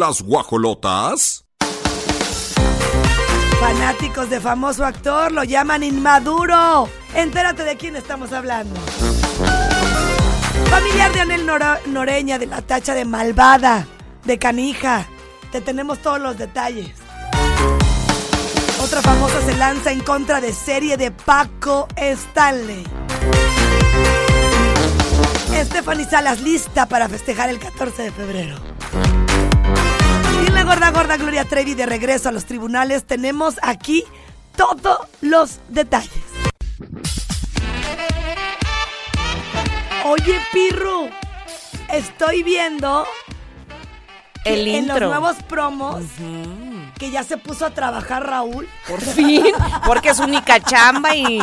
las guajolotas. Fanáticos de famoso actor lo llaman inmaduro. Entérate de quién estamos hablando. Familiar de Anel Noreña de la tacha de malvada, de canija. Te tenemos todos los detalles. Otra famosa se lanza en contra de serie de Paco Stanley. Stephanie Salas lista para festejar el 14 de febrero. Gorda gorda Gloria Trevi de regreso a los tribunales tenemos aquí todos los detalles. Oye, Pirru, estoy viendo El en los intro. nuevos promos que ya se puso a trabajar Raúl. Por fin, porque es única chamba y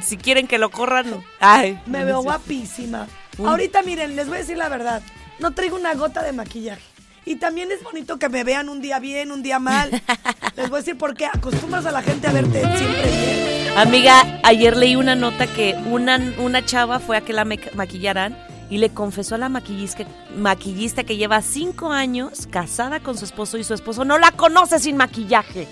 si quieren que lo corran. Ay, Me veo guapísima. Ahorita miren, les voy a decir la verdad. No traigo una gota de maquillaje. Y también es bonito que me vean un día bien, un día mal. Les voy a decir por qué acostumbras a la gente a verte siempre bien. Amiga, ayer leí una nota que una, una chava fue a que la maquillaran y le confesó a la maquillista, maquillista que lleva cinco años casada con su esposo y su esposo no la conoce sin maquillaje.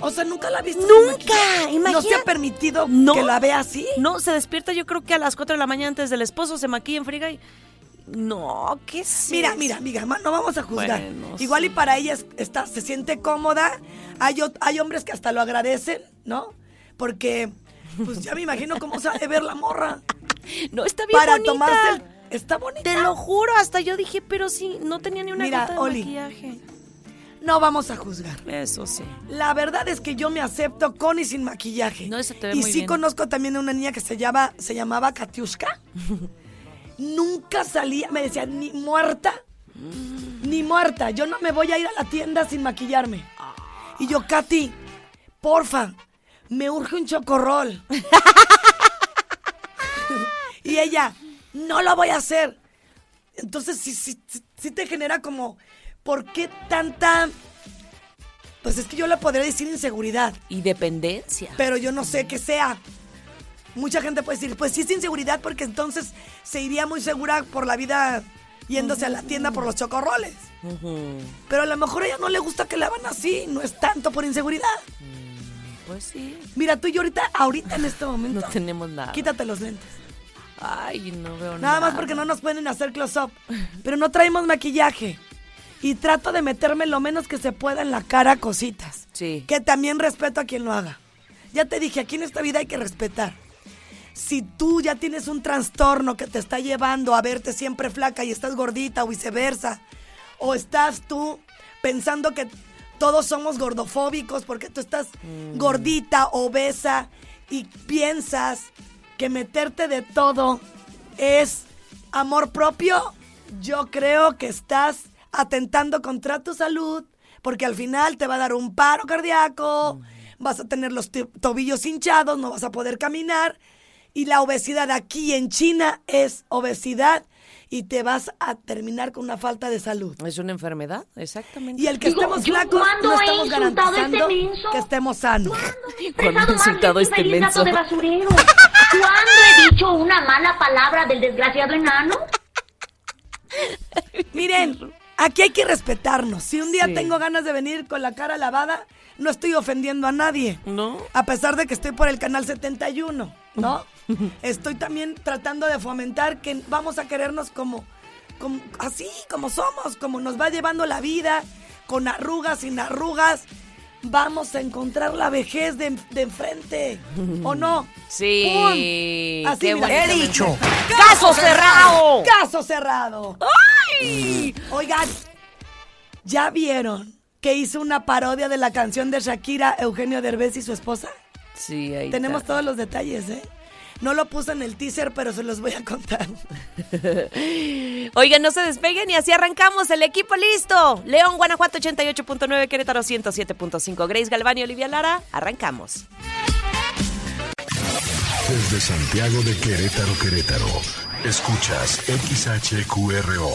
O sea, nunca la viste. Nunca, ¿No se imagínate. ha permitido No. que la vea así? No, se despierta yo creo que a las 4 de la mañana antes del esposo, se maquilla en friga y... No, ¿qué es Mira, mira, amiga, no vamos a juzgar. Bueno, Igual sí. y para ella es- está, se siente cómoda. Hay, hay hombres que hasta lo agradecen, ¿no? Porque, pues ya me imagino cómo se ha de ver la morra. No, está bien para bonita. tomarse el... Está bonita. Te lo juro, hasta yo dije, pero sí, no tenía ni una Mira, gota de Oli. maquillaje. No vamos a juzgar. Eso sí. La verdad es que yo me acepto con y sin maquillaje. No, eso te ve y muy sí bien. conozco también a una niña que se llama, se llamaba Katiushka. Nunca salía, me decía, ni muerta, ni muerta. Yo no me voy a ir a la tienda sin maquillarme. Y yo, Katy, porfa, me urge un chocorrol. y ella, no lo voy a hacer. Entonces sí, sí, sí, te genera como, ¿por qué tanta... Pues es que yo le podría decir inseguridad, Y dependencia. pero yo no sé qué sea. Mucha gente puede decir, pues sí es inseguridad porque entonces se iría muy segura por la vida yéndose a la tienda por los chocorroles. Pero a lo mejor a ella no le gusta que la hagan así, no es tanto por inseguridad. Pues sí. Mira, tú y yo ahorita, ahorita en este momento, No tenemos nada. quítate los lentes. Ay, no veo nada. Nada más porque no nos pueden hacer close-up. Pero no traemos maquillaje. Y trato de meterme lo menos que se pueda en la cara cositas. Sí. Que también respeto a quien lo haga. Ya te dije, aquí en esta vida hay que respetar. Si tú ya tienes un trastorno que te está llevando a verte siempre flaca y estás gordita o viceversa, o estás tú pensando que todos somos gordofóbicos porque tú estás gordita, obesa y piensas que meterte de todo es amor propio, yo creo que estás atentando contra tu salud porque al final te va a dar un paro cardíaco, vas a tener los tobillos hinchados, no vas a poder caminar y la obesidad aquí en China es obesidad y te vas a terminar con una falta de salud. Es una enfermedad, exactamente. Y el que Digo, estemos ¿yo flacos cuándo no estamos este garantizando que estemos sanos. Cuando he insultado este feliz menso. gato de basurero. ¿Cuándo he dicho una mala palabra del desgraciado enano? Miren, aquí hay que respetarnos. Si un día Sí. tengo ganas de venir con la cara lavada, no estoy ofendiendo a nadie. ¿No? A pesar de que estoy por el canal 71, ¿no? estoy también tratando de fomentar que vamos a querernos como, como así, como somos, como nos va llevando la vida, con arrugas, sin arrugas. Vamos a encontrar la vejez de, de enfrente, ¿o no? Sí. ¡Pum! Así, Qué mira, he dicho. ¡Caso cerrado! ¡Caso cerrado! ¡Ay! Oigan, ¿Ya vieron que hizo una parodia de la canción de Shakira, Eugenio Derbez y su esposa? Sí, ahí Tenemos está. todos los detalles, ¿eh? No lo puse en el teaser, pero se los voy a contar. Oigan, no se despeguen y así arrancamos el equipo listo. León, Guanajuato 88.9, Querétaro 107.5, Grace Galván y Olivia Lara. Arrancamos. Desde Santiago de Querétaro, Querétaro. Escuchas XHQRO.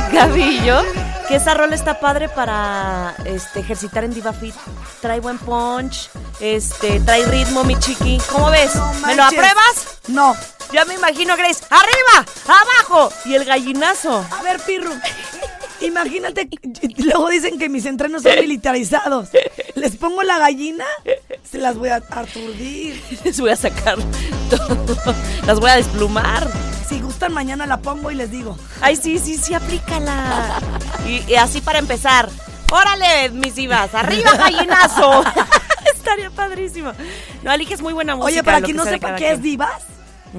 Musicabillo? Que esa rola está padre para este, ejercitar en Diva Fit. Trae buen punch, este, trae ritmo, mi chiqui. ¿Cómo ves? No ¿Me lo apruebas? No. Ya me imagino, Grace. ¡Arriba! ¡Abajo! Y el gallinazo. A ver, Pirru. Imagínate, luego dicen que mis entrenos son militarizados. Les pongo la gallina, se las voy a aturdir. Les voy a sacar todo. Las voy a desplumar. Si gustan, mañana la pongo y les digo. Ay, sí, sí, sí, aplícala. Y, y así para empezar. Órale, mis divas, arriba gallinazo. Estaría padrísimo. No, eliges muy buena música. Oye, para quien no sepa qué es. Divas,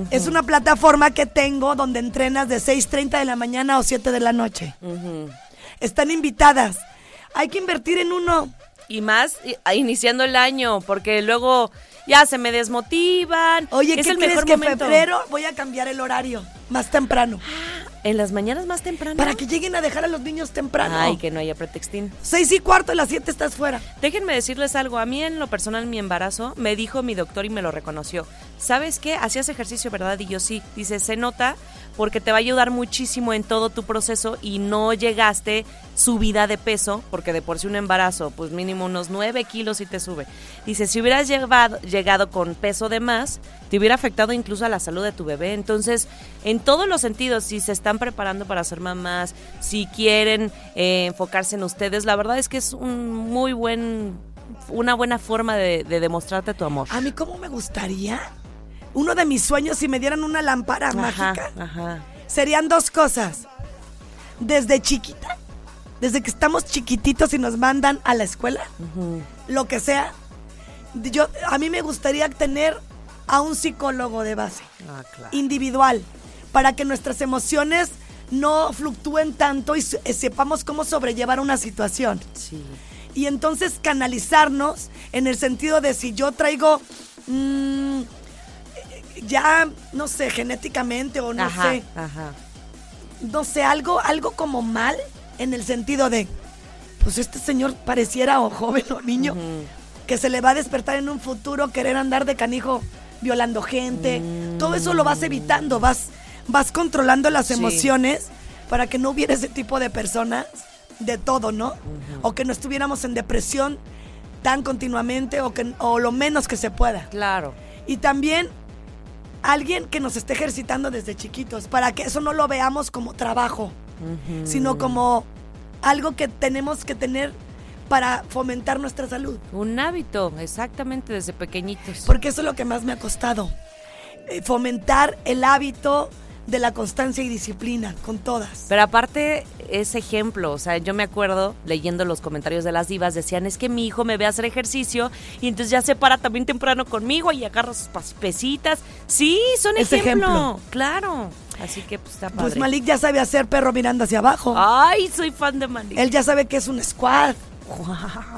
es una plataforma que tengo donde entrenas de 6.30 de la mañana o 7 de la noche. Están invitadas. Hay que invertir en uno. Y más iniciando el año, porque luego ya se me desmotivan. Oye, es ¿qué el crees mejor que en momento. febrero voy a cambiar el horario? Más temprano. En las mañanas más temprano. Para que lleguen a dejar a los niños temprano. Ay, que no haya pretextín. Seis y cuarto, a las 7 estás fuera. Déjenme decirles algo. A mí, en lo personal, mi embarazo, me dijo mi doctor y me lo reconoció. ¿Sabes qué? Hacías ejercicio, ¿verdad? Y yo sí. Dice, se nota porque te va a ayudar muchísimo en todo tu proceso y no llegaste subida de peso, porque de por sí un embarazo, pues mínimo unos 9 kilos y te sube. Dice, si hubieras llevado, llegado con peso de más, te hubiera afectado incluso a la salud de tu bebé. Entonces, en todos los sentidos, si se están preparando para ser mamás, si quieren eh, enfocarse en ustedes, la verdad es que es un muy buen, una buena forma de, de demostrarte tu amor. A mí, ¿cómo me gustaría? Uno de mis sueños, si me dieran una lámpara Ajá, mágica, ajá. serían dos cosas. Desde chiquita, desde que estamos chiquititos y nos mandan a la escuela, lo que sea, yo, a mí me gustaría tener a un psicólogo de base, Ah, claro. individual, para que nuestras emociones no fluctúen tanto y se- sepamos cómo sobrellevar una situación. Sí. Y entonces canalizarnos en el sentido de si yo traigo mm, ya, no sé, genéticamente o no ajá, sé, ajá. no sé, algo, algo como mal en el sentido de, pues este señor pareciera o joven o niño que se le va a despertar en un futuro querer andar de canijo violando gente. Todo eso lo vas evitando, vas, vas controlando las Sí. emociones para que no hubiera ese tipo de personas de todo, ¿no? O que no estuviéramos en depresión tan continuamente o, que, o lo menos que se pueda. Claro. Y también alguien que nos esté ejercitando desde chiquitos, para que eso no lo veamos como trabajo, sino como algo que tenemos que tener para fomentar nuestra salud. Un hábito, exactamente, desde pequeñitos. Porque eso es lo que más me ha costado. eh, fomentar el hábito de la constancia y disciplina con todas. Pero aparte, ese ejemplo, o sea, yo me acuerdo leyendo los comentarios de las divas, decían, es que mi hijo me ve hacer ejercicio y entonces ya se para también temprano conmigo y agarra sus pesitas. Sí, son ejemplo. ejemplo. Claro. Así que pues está padre. Pues Malik ya sabe hacer perro mirando hacia abajo. Ay, soy fan de Malik. Él ya sabe que es un squad.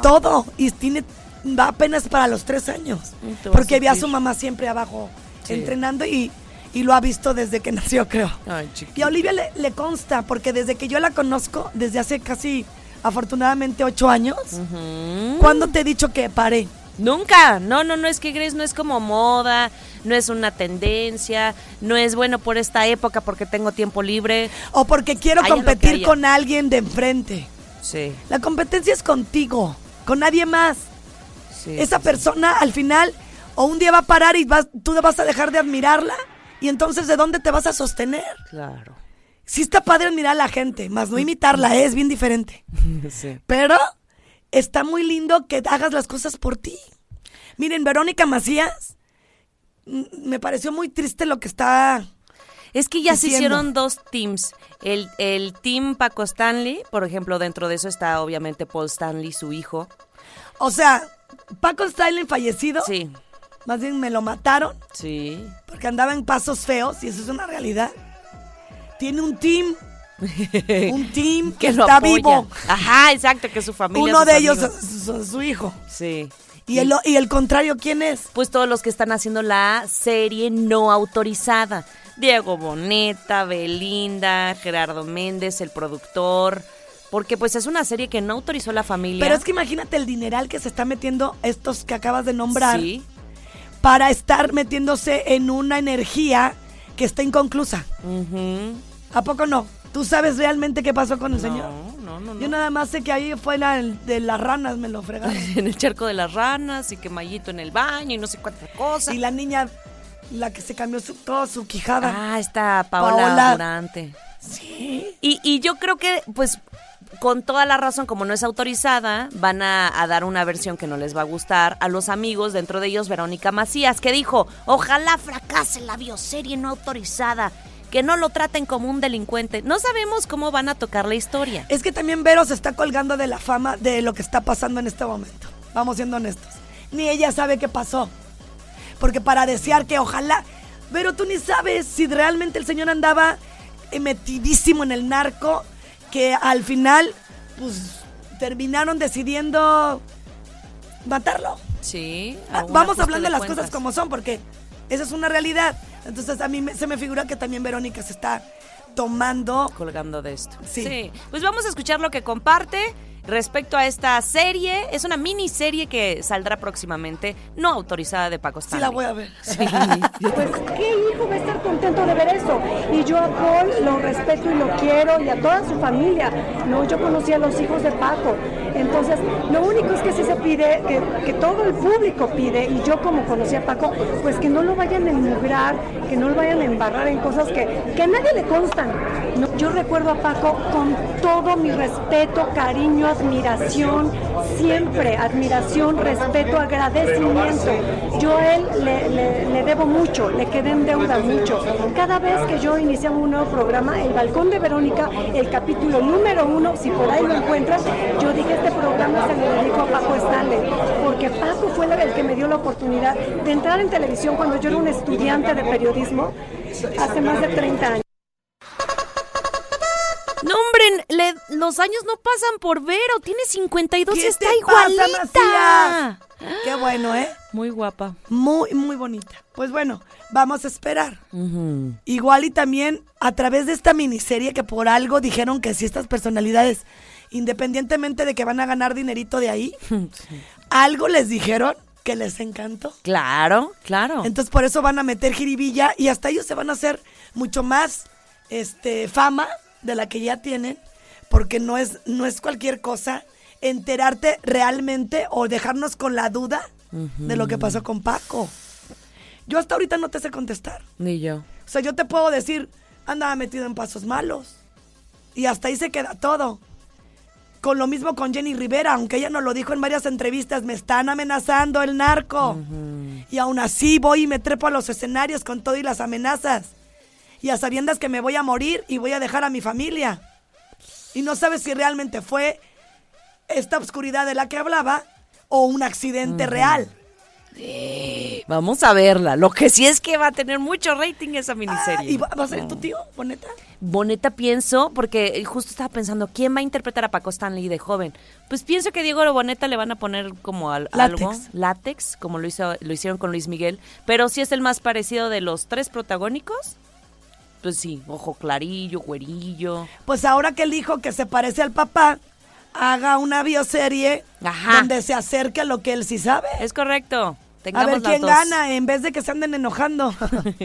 Todo. Y tiene va apenas para los tres años. Porque vio a su mamá siempre abajo Sí. entrenando y, y lo ha visto desde que nació, creo. Ay. Y a Olivia le, le consta, porque desde que yo la conozco, desde hace casi, afortunadamente, ocho años, ¿cuándo te he dicho que paré? Nunca, no, no, no es que Grace no es como moda, no es una tendencia, no es bueno por esta época porque tengo tiempo libre. O porque quiero competir con alguien de enfrente. Sí, La competencia es contigo, con nadie más. sí. Esa sí, persona al final o un día va a parar y vas, tú vas a dejar de admirarla y entonces ¿de dónde te vas a sostener? Claro. Sí está padre admirar a la gente, más no imitarla, ¿eh? es bien diferente. Pero está muy lindo que hagas las cosas por ti. Miren, Verónica Macías, me pareció muy triste lo que está... Es que ya se hicieron dos teams. El, el team Paco Stanley, por ejemplo, dentro de eso está obviamente Paul Stanley, su hijo. O sea, Paco Styling fallecido, Sí, más bien me lo mataron sí. porque andaba en pasos feos y eso es una realidad. Tiene un team, un team que, está apoya. vivo. Ajá, exacto, que su familia. Uno de ellos es su, su hijo. Sí. ¿Y el, y el contrario quién es? Pues todos los que están haciendo la serie no autorizada. Diego Boneta, Belinda, Gerardo Méndez, el productor. Porque pues es una serie que no autorizó la familia. Pero es que imagínate el dineral que se está metiendo estos que acabas de nombrar Sí. para estar metiéndose en una energía que está inconclusa. Ujú. ¿A poco no? ¿Tú sabes realmente qué pasó con el señor? No, no, no. Yo nada más sé que ahí fue la de las ranas, me lo fregaron. En el charco de las ranas y que Mayito en el baño y no sé cuánta cosa. y la niña, la que se cambió su, toda su quijada. Ah, está Paola, Paola. Durante. Sí. Y, y yo creo que, pues, con toda la razón, como no es autorizada, van a, a dar una versión que no les va a gustar a los amigos, dentro de ellos Verónica Macías, que dijo, ojalá fracase la bioserie no autorizada, que no lo traten como un delincuente. No sabemos cómo van a tocar la historia. Es que también Vero se está colgando de la fama de lo que está pasando en este momento. Vamos siendo honestos. Ni ella sabe qué pasó. Porque para desear que ojalá... Pero tú ni sabes si realmente el señor andaba eh, metidísimo en el narco, que al final, pues, terminaron decidiendo matarlo. Sí. Ah, Vamos hablando de las cuentas. cosas como son, porque esa es una realidad. Entonces a mí me- se me figura que también Verónica se está tomando colgando de esto. Sí. Pues vamos a escuchar lo que comparte respecto a esta serie. Es una miniserie que saldrá próximamente, no autorizada de Paco Sí, Stanley. la voy a ver. Pues qué hijo va a estar contento de ver eso. Y yo a Paul lo respeto y lo quiero y a toda su familia. No, yo conocí a los hijos de Paco. Entonces, lo único es que sí se pide, que, que todo el público pide, y yo como conocí a Paco, pues que no lo vayan a emugrar, que no lo vayan a embarrar en cosas que, que a nadie le constan. No, yo recuerdo a Paco con todo mi respeto, cariño, admiración, siempre admiración, respeto, agradecimiento. Yo a él le, le- le debo mucho, le quedé en deuda mucho. Cada vez que yo iniciaba un nuevo programa, El Balcón de Verónica, el capítulo número uno, si por ahí lo encuentras, yo dije, este programa se lo dedico a Paco Stanley, porque Paco fue el que me dio la oportunidad de entrar en televisión cuando yo era un estudiante de periodismo hace más de 30 años. Los años no pasan por Vero. Tiene 52 y ¿Qué está pasa, igualita. Macías? Qué bueno, ¿eh? Muy guapa. Muy, muy bonita. Pues bueno, vamos a esperar. Igual y también a través de esta miniserie que por algo dijeron que si estas personalidades, independientemente de que van a ganar dinerito de ahí, algo les dijeron que les encantó. Claro, claro. Entonces por eso van a meter jiribilla y hasta ellos se van a hacer mucho más este fama de la que ya tienen, porque no es, no es cualquier cosa enterarte realmente o dejarnos con la duda de lo que pasó con Paco. Yo hasta ahorita no te sé contestar. Ni yo. O sea, yo te puedo decir, andaba metido en pasos malos. Y hasta ahí se queda todo. Con lo mismo con Jenny Rivera, aunque ella nos lo dijo en varias entrevistas, me están amenazando el narco. Y aún así voy y me trepo a los escenarios con todo y las amenazas. Y a sabiendas que me voy a morir y voy a dejar a mi familia. Y no sabes si realmente fue esta oscuridad de la que hablaba o un accidente real. Vamos a verla. Lo que sí es que va a tener mucho rating esa Ah, miniserie. ¿Y va, va a ser tu tío, Boneta? Boneta pienso, porque justo estaba pensando, ¿quién va a interpretar a Paco Stanley de joven? Pues pienso que Diego Boneta le van a poner como al- Látex. algo, látex, como lo, hizo, lo hicieron con Luis Miguel, pero sí es el más parecido de los tres protagónicos. Pues sí, ojo clarillo, güerillo. Pues ahora que el hijo que se parece al papá haga una bioserie Ajá. donde se acerque a lo que él sí sabe. Es correcto. A Tengamos ver las quién dos. gana en vez de que se anden enojando.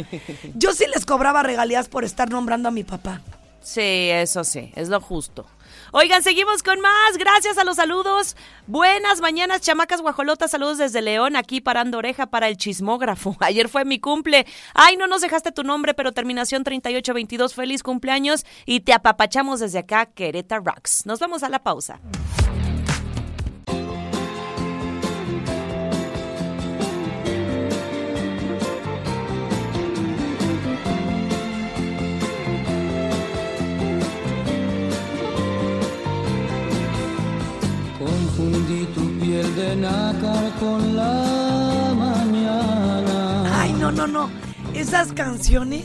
Yo sí les cobraba regalías por estar nombrando a mi papá. Sí, eso sí, es lo justo. Oigan, seguimos con más. Gracias a los saludos. Buenas mañanas, chamacas guajolotas. Saludos desde León, aquí parando oreja para el chismógrafo. Ayer fue mi cumple. Ay, no nos dejaste tu nombre, pero terminación 3822. Feliz cumpleaños y te apapachamos desde acá, Querétaro Rocks. Nos vamos a la pausa. De nácar con la mañana. Ay, no, no, no. Esas canciones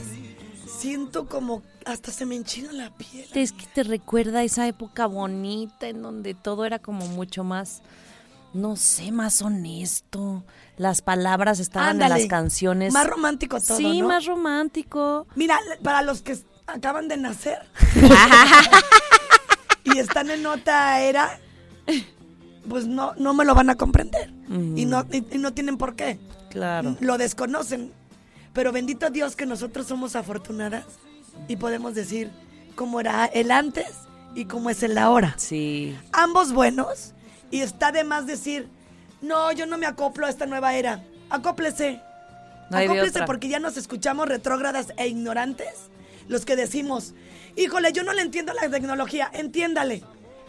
siento como hasta se me enchina la piel. Es que te recuerda esa época bonita en donde todo era como mucho más, no sé, más honesto. Las palabras estaban Ándale. en las canciones. Más romántico todo, Sí, ¿no? más romántico. Mira, para los que acaban de nacer y están en otra era, pues no, no me lo van a comprender. Y, no, y, y no tienen por qué. Claro. Lo desconocen. Pero bendito Dios que nosotros somos afortunadas y podemos decir cómo era el antes y cómo es el ahora. Sí. Ambos buenos. Y está de más decir, no, yo no me acoplo a esta nueva era. Acóplese. No Acóplese porque ya nos escuchamos retrógradas e ignorantes. Los que decimos, híjole, yo no le entiendo la tecnología. Entiéndale.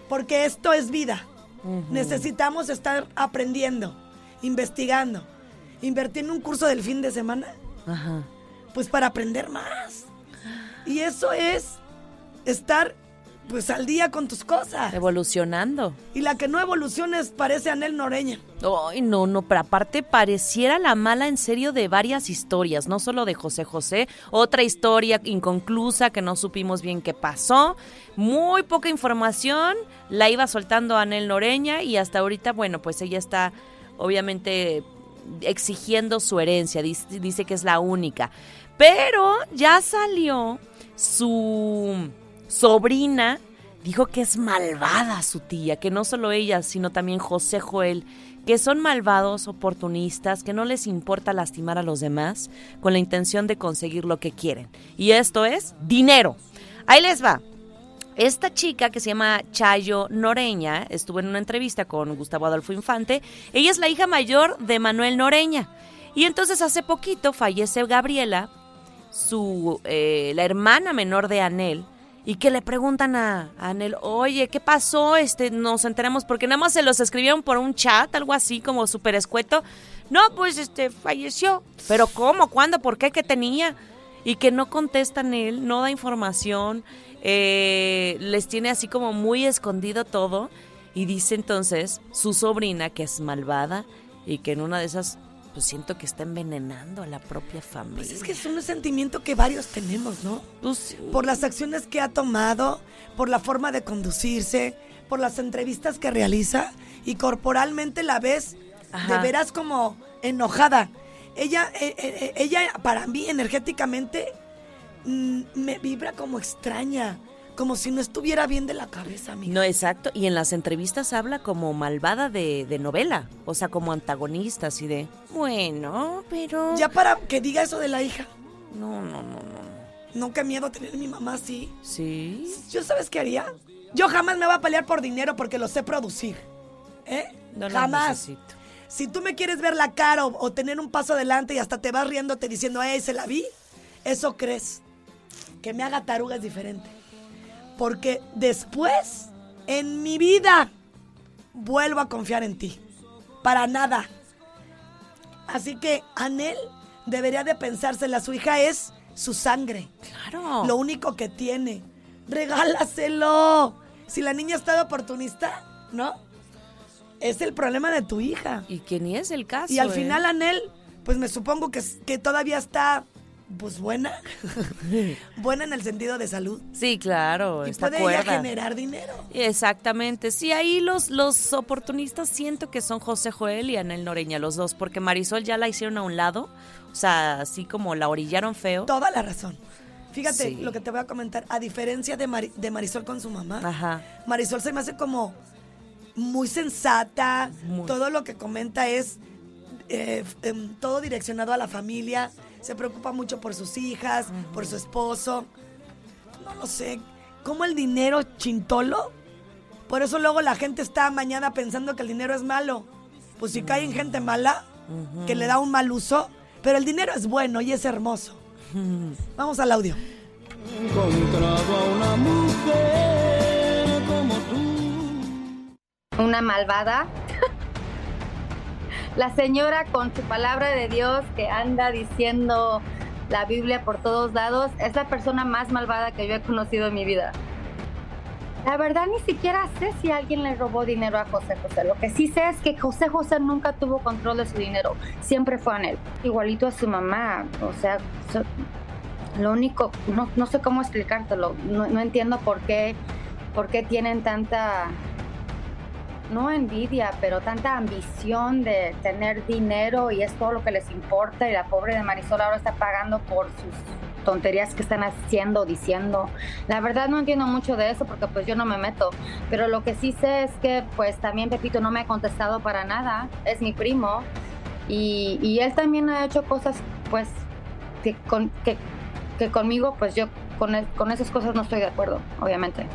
Porque esto es vida. Necesitamos estar aprendiendo, investigando, invertir en un curso del fin de semana Ajá. pues para aprender más. Y eso es estar pues al día con tus cosas. Evolucionando. Y la que no evoluciona es parece Anel Noreña. Ay, no, no, pero aparte pareciera la mala en serio de varias historias, no solo de José José, otra historia inconclusa que no supimos bien qué pasó, muy poca información, la iba soltando Anel Noreña y hasta ahorita, bueno, pues ella está obviamente exigiendo su herencia, dice, dice que es la única, pero ya salió su sobrina dijo que es malvada su tía, que no solo ella, sino también José Joel, que son malvados, oportunistas, que no les importa lastimar a los demás con la intención de conseguir lo que quieren. Y esto es dinero. Ahí les va. Esta chica que se llama Chayo Noreña estuvo en una entrevista con Gustavo Adolfo Infante. Ella es la hija mayor de Manuel Noreña. Y entonces hace poquito fallece Gabriela, su eh, la hermana menor de Anel, y que le preguntan a, Anel, oye, ¿qué pasó? Este, nos enteramos porque nada más se los escribieron por un chat, algo así como súper escueto. No, pues este, falleció. Pero ¿cómo? ¿Cuándo? ¿Por qué? ¿Qué tenía? Y que no contestan él, no da información, eh, les tiene así como muy escondido todo. Y dice entonces su sobrina que es malvada y que en una de esas, pues siento que está envenenando a la propia familia. Pues es que es un sentimiento que varios tenemos, ¿no? Pues, Por las acciones que ha tomado, por la forma de conducirse, por las entrevistas que realiza y corporalmente la ves Ajá. de veras como enojada. Ella, eh, eh, eh, ella para mí energéticamente mm, me vibra como extraña, como si no estuviera bien de la cabeza, amiga. No, exacto. Y en las entrevistas habla como malvada de, de novela. O sea, como antagonista, así de. Bueno, pero. Ya para que diga eso de la hija. No, no, no, no. No, qué miedo tener mi mamá así. Sí. ¿Yo sabes qué haría? Yo jamás me voy a pelear por dinero porque lo sé producir. ¿Eh? No jamás. Si tú me quieres ver la cara o, o tener un paso adelante y hasta te vas riéndote diciendo, ¡eh, se la vi! Eso crees. Que me haga taruga es diferente. Porque después, en mi vida, vuelvo a confiar en ti. Para nada. Así que Anel debería de pensársela. Su hija es su sangre. Claro. Lo único que tiene. Regálaselo. Si la niña está de oportunista, ¿no? Es el problema de tu hija. Y que ni es el caso. Y al ¿eh? final Anel, pues me supongo que, que todavía está, pues buena. buena en el sentido de salud. Sí, claro. Y está puede ella generar dinero. Exactamente. Sí, ahí los, los oportunistas siento que son José Joel y Anel Noreña, los dos, porque Marisol ya la hicieron a un lado. O sea, así como la orillaron feo. Toda la razón. Fíjate Sí. lo que te voy a comentar. A diferencia de, Mari- de Marisol con su mamá, Ajá. Marisol se me hace como muy sensata. Muy. Todo lo que comenta es eh, em, todo direccionado a la familia. Se preocupa mucho por sus hijas, por su esposo. No lo sé. ¿Cómo el dinero chintolo Por eso luego la gente está mañana pensando que el dinero es malo. Pues si cae en gente mala, que le da un mal uso, pero el dinero es bueno y es hermoso. Vamos al audio. Encontraba una mujer como tú. una malvada. La señora con su palabra de Dios que anda diciendo la Biblia por todos lados es la persona más malvada que yo he conocido en mi vida. La verdad ni siquiera sé si alguien le robó dinero a José José. Lo que sí sé es que José José nunca tuvo control de su dinero. Siempre fue en él. Igualito a su mamá. O sea, lo único, no, no sé cómo explicártelo. No, no entiendo por qué, por qué tienen tanta no envidia, pero tanta ambición de tener dinero y es todo lo que les importa y la pobre de Marisol ahora está pagando por sus tonterías que están haciendo diciendo. La verdad no entiendo mucho de eso porque pues yo no me meto, pero lo que sí sé es que pues también Pepito no me ha contestado para nada, es mi primo y, y él también ha hecho cosas pues que, con, que, conmigo pues yo con, con esas cosas no estoy de acuerdo, obviamente.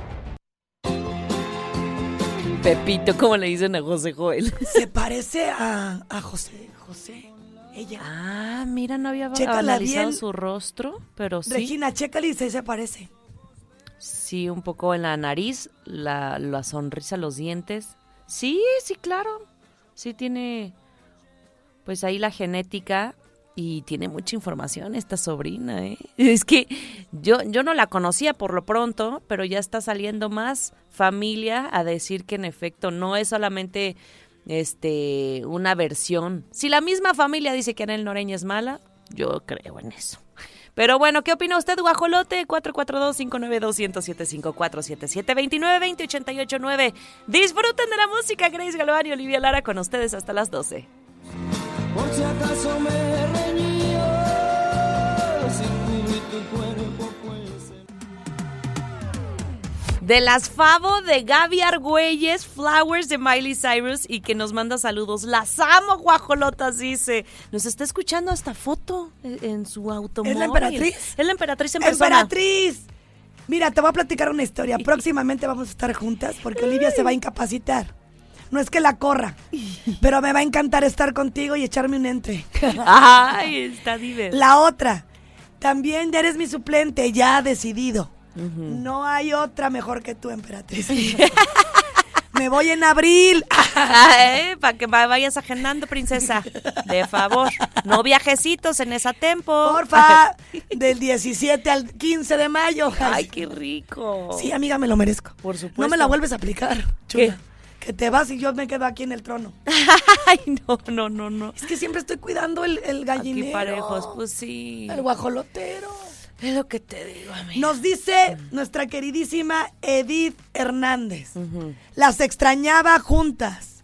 Pepito, como le dicen a José Joel. Se parece a, a José. José. Ella. Ah, mira, no había Chécala analizado bien. su rostro, pero sí. Regina, chécale y se se parece. Sí, un poco en la nariz, la, la sonrisa, los dientes. Sí, sí, claro. Sí tiene, pues ahí la genética y tiene mucha información esta sobrina, ¿eh? Es que yo, yo no la conocía por lo pronto, pero ya está saliendo más familia a decir que en efecto no es solamente este una versión. Si la misma familia dice que Anel Noreña es mala, yo creo en eso. Pero bueno, ¿qué opina usted, guajolote? 442-592-1075-477-2920-889. Disfruten de la música, Grace Galván y Olivia Lara con ustedes hasta las 12. Por si acaso me De las Favo de Gaby Argüelles, Flowers de Miley Cyrus y que nos manda saludos. Las amo, guajolotas, dice. Nos está escuchando hasta foto en en su automóvil. ¿Es la emperatriz? Es la emperatriz en persona. ¡Emperatriz! Mira, te voy a platicar una historia. Próximamente vamos a estar juntas porque Olivia se va a incapacitar. No es que la corra, pero me va a encantar estar contigo y echarme un entre. Ay, está divertido. La otra, también ya eres mi suplente, ya decidido. No hay otra mejor que tú, emperatriz. me voy en abril. Para que va- vayas agendando, princesa. De favor. No viajecitos en esa tempo. Porfa, del 17 al 15 de mayo. Ay, qué rico. Sí, amiga, me lo merezco. Por supuesto. No me la vuelves a aplicar. ¿Qué? Que te vas y yo me quedo aquí en el trono. Ay, no, no, no, no. Es que siempre estoy cuidando el, el gallinero. Aquí parejos, pues sí. El guajolotero. Es lo que te digo, amiga. Nos dice nuestra queridísima Edith Hernández. Las extrañaba juntas.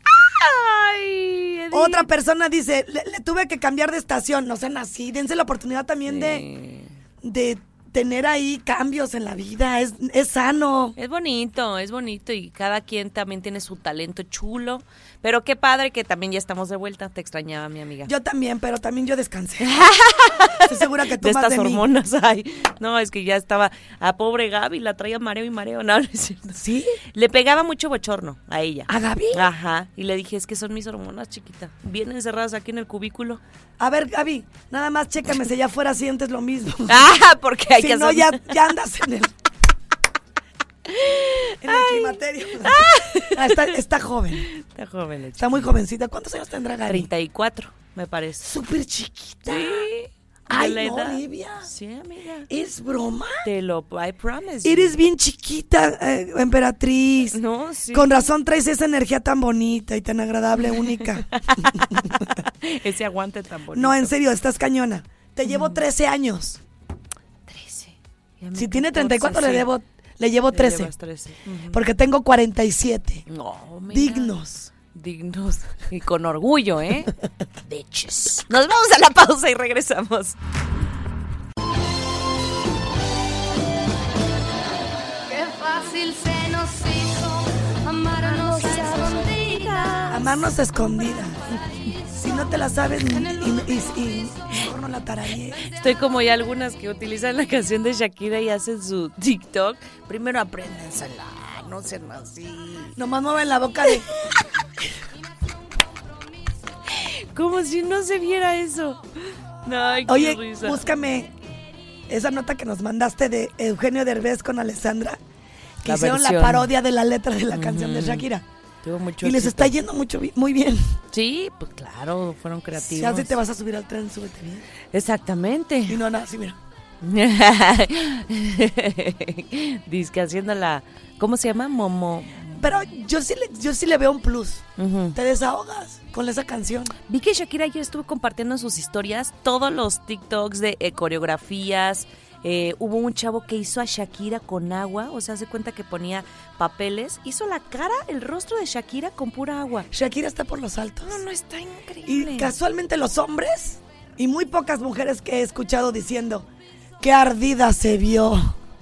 Ay, Edith. Otra persona dice, le, le tuve que cambiar de estación. No sean así, dense la oportunidad también de, de tener ahí cambios en la vida. Es, es sano. Es bonito, es bonito y cada quien también tiene su talento chulo. Pero qué padre que también ya estamos de vuelta. Te extrañaba, mi amiga. Yo también, pero también yo descansé. Estoy segura que tú de más estas de mí. hormonas, ay. No, es que ya estaba a pobre Gaby, la traía mareo y mareo. No, no es cierto. ¿Sí? Le pegaba mucho bochorno a ella. ¿A Gaby? Ajá. Y le dije, es que son mis hormonas, chiquita. Bien encerradas aquí en el cubículo. A ver, Gaby, nada más chécame si allá afuera sientes lo mismo. Ah, porque hay si que no, hacer- ya, ya andas en el... El climaterio. Ah, está, está joven. Está joven, la Está muy jovencita. ¿Cuántos años tendrá Gaby? 34, me parece. Súper chiquita. Sí. Ay, la no, edad. Olivia. Sí, amiga. ¿Es broma? Te lo, I promise. you. Eres bien chiquita, eh, emperatriz. No, sí. Con razón traes esa energía tan bonita y tan agradable, única. Ese aguante tan bonito. No, en serio, estás cañona. Te llevo 13 años. 13. Ya me Si tiene 14, 34, le, sí. debo, le llevo Le 13. llevas 13. Ujú. Porque tengo 47. No, mira. Dignos. Dignos. Y con orgullo, ¿eh? Bitches. Nos vamos a la pausa y regresamos. Qué fácil se nos hizo amarnos a escondidas. Amarnos a escondidas. No te la sabes, y, y- y- y mejor no la. Estoy como ya algunas que utilizan la canción de Shakira y hacen su TikTok. Primero apréndensela. no sean así. Nomás mueven la boca de... Como si no se viera eso. Ay, qué Oye, risa. búscame esa nota que nos mandaste de Eugenio Derbez con Alessandra. Que La hicieron la parodia de la letra de la canción de. Shakira. Tuvo mucho Y les éxito. está yendo mucho, muy bien. Sí, pues claro, fueron Si creativos. así te vas a subir al tren, súbete bien. Exactamente. Y no, nada, sí, mira. Dice que haciendo la. ¿Cómo se llama? Momo. Pero yo sí, le, yo sí le veo un plus. Te desahogas con esa canción. Vi que Shakira ayer estuvo compartiendo en sus historias todos los TikToks de eh, coreografías. Eh, hubo un chavo que hizo a Shakira con agua, o sea, se cuenta que ponía papeles, hizo la cara, el rostro de Shakira con pura agua. Shakira está por los altos. No, no, está increíble. Y casualmente los hombres y muy pocas mujeres que he escuchado diciendo, qué ardida se vio.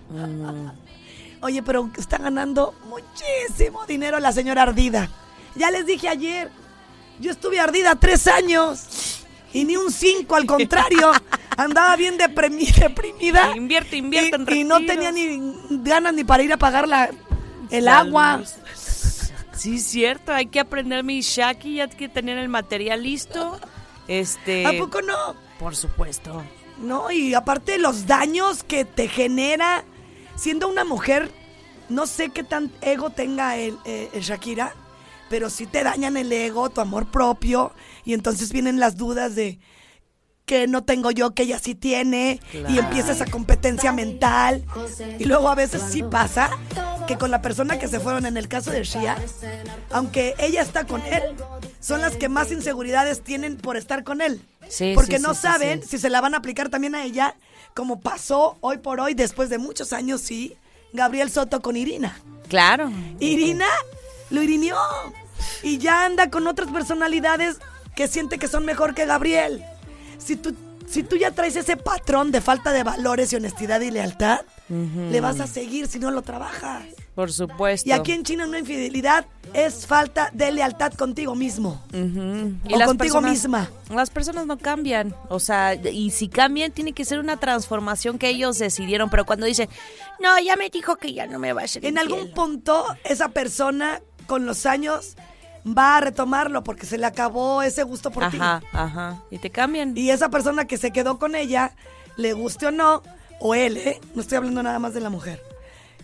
Mm. Oye, pero está ganando muchísimo dinero la señora ardida. Ya les dije ayer, yo estuve ardida tres años y ni un cinco, al contrario. Andaba bien deprimi- deprimida. Invierte, invierte en y, y no tenía ni ganas ni para ir a pagar la, el La agua. luz. Sí, cierto, hay que aprender mi Shaki, ya que tener el material listo. Este. ¿A poco no? Por supuesto. No, y aparte los daños que te genera siendo una mujer, no sé qué tan ego tenga el, eh, el Shakira, pero sí te dañan el ego, tu amor propio, y entonces vienen las dudas de que no tengo yo, que ella sí tiene, y empieza esa competencia mental, y luego a veces sí pasa que con la persona que se fueron, en el caso de Shia, aunque ella está con él, son las que más inseguridades tienen por estar con él. Sí, Porque sí, no sí, saben si se la van a aplicar también a ella, como pasó hoy por hoy, después de muchos años, sí, Gabriel Soto con Irina. Claro. Irina lo irinió y ya anda con otras personalidades que siente que son mejor que Gabriel. Si tú, si tú ya traes ese patrón de falta de valores y honestidad y lealtad, le vas a seguir si no lo trabajas. Por supuesto. Y aquí en China una infidelidad es falta de lealtad contigo mismo. Ujú. o contigo misma. Las personas no cambian. O sea, y si cambian, tiene que ser una transformación que ellos decidieron. Pero cuando dicen, no, ya me dijo que ya no me va a ser En infiel". algún punto, esa persona con los años va a retomarlo porque se le acabó ese gusto por ti. Ajá, ajá. Y te cambian. Y esa persona que se quedó con ella, le guste o no, o él, ¿eh? No estoy hablando nada más de la mujer.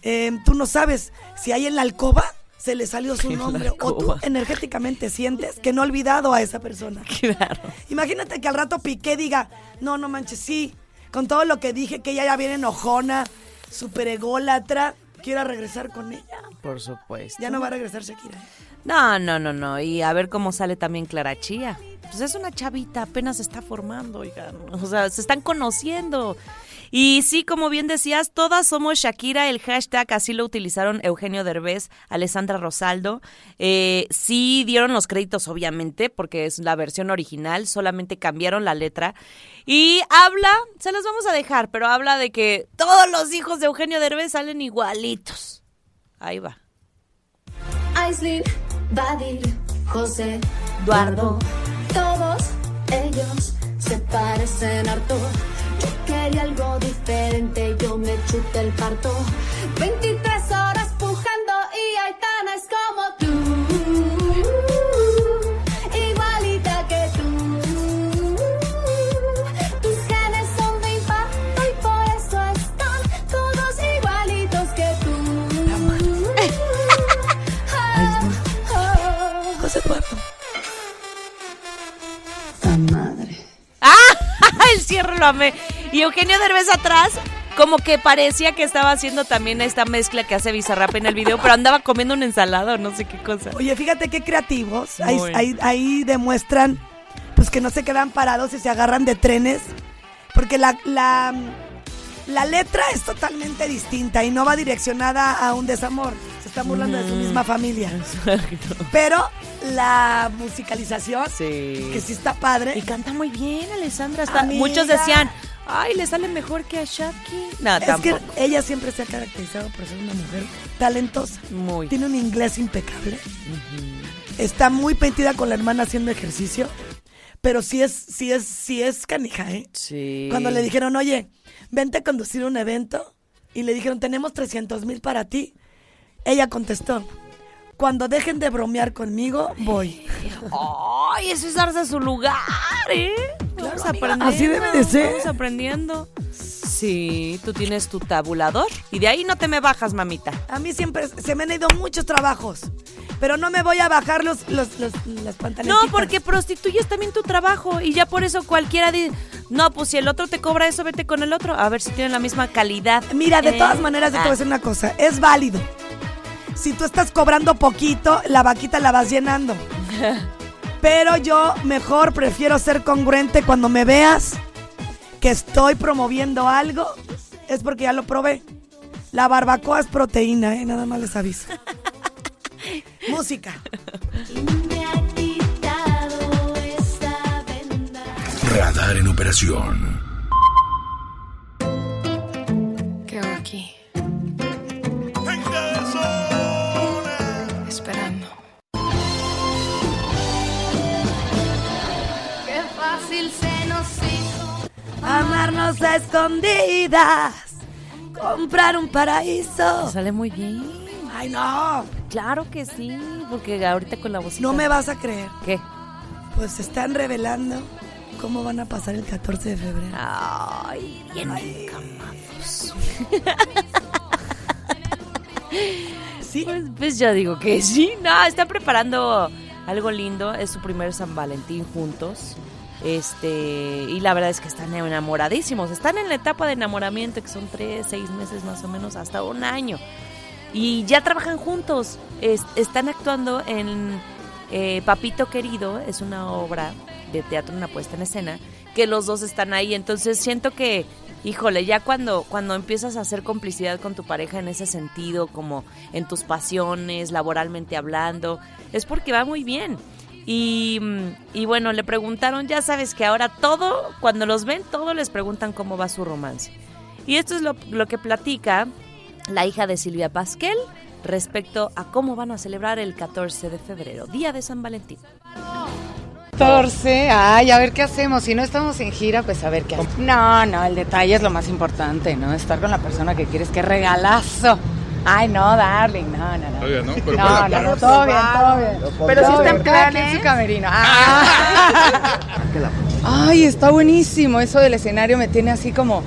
Eh, tú no sabes si ahí en la alcoba se le salió su nombre o tú energéticamente sientes que no ha olvidado a esa persona. Claro. Imagínate que al rato Piqué diga, no, no manches, sí, con todo lo que dije, que ella ya viene enojona, súper ególatra, quiera regresar con ella. Por supuesto. Ya no va a regresar Shakira. No, no, no, no. Y a ver cómo sale también Clara Chía. Pues es una chavita, apenas se está formando, oigan. O sea, se están conociendo. Y sí, como bien decías, todas somos Shakira. El hashtag así lo utilizaron Eugenio Derbez, Alessandra Rosaldo. Eh, sí dieron los créditos, obviamente, porque es la versión original. Solamente cambiaron la letra. Y habla, se los vamos a dejar, pero habla de que todos los hijos de Eugenio Derbez salen igualitos. Ahí va. Aislinn, Badir, José, Eduardo. Todos ellos se parecen harto. Yo quería algo diferente, yo me chuté el parto. 23 horas pujando y Aitana es como cierre lo amé. Y Eugenio Derbez atrás, como que parecía que estaba haciendo también esta mezcla que hace Bizarrap en el video, pero andaba comiendo una ensalada o no sé qué cosa. Oye, fíjate qué creativos. Ahí, ahí- ahí demuestran pues que no se quedan parados y se agarran de trenes. Porque la, la, la letra es totalmente distinta y no va direccionada a un desamor. Se está burlando de su misma familia. Pero la musicalización, Sí. que sí está padre. Y canta muy bien, Alessandra. Hasta Amiga. muchos decían, ay, le sale mejor que a Shaki. No, es que ella siempre se ha caracterizado por ser una mujer talentosa. Muy. Tiene un inglés impecable. Está muy pentida con la hermana haciendo ejercicio. Pero sí es, sí es, sí es canija, ¿eh? Sí. Cuando le dijeron, oye, vente a conducir un evento. Y le dijeron, tenemos 300 mil para ti. Ella contestó, cuando dejen de bromear conmigo, voy. Ay, eso es darse a su lugar, ¿eh? Amiga, aprendiendo. así debe de ser. Vamos aprendiendo. Sí, tú tienes tu tabulador y de ahí no te me bajas, mamita. A mí siempre se me han ido muchos trabajos, pero no me voy a bajar los, los, los, las pantaletitas. No, porque prostituyes también tu trabajo y ya por eso cualquiera dice, no, pues si el otro te cobra eso, vete con el otro, a ver si tienen la misma calidad. Mira, de Eh, todas maneras, yo te voy a ah. decir una cosa, es válido. Si tú estás cobrando poquito, la vaquita la vas llenando. Pero yo mejor prefiero ser congruente cuando me veas que estoy promoviendo algo, es porque ya lo probé. La barbacoa es proteína, ¿eh? nada más les aviso. Música. Me ha quitado esa venda. Radar en operación. Amarnos a escondidas. Comprar un paraíso. Sale muy bien. Ay, no. Claro que sí, porque ahorita con la vocita. No me vas a creer. ¿Qué? Pues se están revelando cómo van a pasar el 14 de febrero. Ay, bien encamados. Sí. Pues, pues yo digo que sí. No, están preparando algo lindo. Es su primer San Valentín juntos. Este, y la verdad es que están enamoradísimos. Están en la etapa de enamoramiento, que son tres, seis meses más o menos, hasta un año. Y ya trabajan juntos. Es- están actuando en eh, Papito Querido, es una obra de teatro, una puesta en escena, que los dos están ahí. Entonces siento que, híjole, ya cuando, cuando empiezas a hacer complicidad con tu pareja en ese sentido, como en tus pasiones, laboralmente hablando, es porque va muy bien. Y, y bueno, le preguntaron, ya sabes que ahora todo, cuando los ven, todo les preguntan cómo va su romance. Y esto es lo, lo que platica la hija de Silvia Pasquel respecto a cómo van a celebrar el 14 de febrero, Día de San Valentín. 14, ay, a ver qué hacemos. Si no estamos en gira, pues a ver qué hacemos. No, no, el detalle es lo más importante, ¿no? Estar con la persona que quieres, qué regalazo. Ay, no, darling, no, no, no. Oiga, no, pero no, para- no, no, todo bien, todo bien. Pero si está en plan en su camerino. Ah. Ay, está buenísimo. Eso del escenario me tiene así como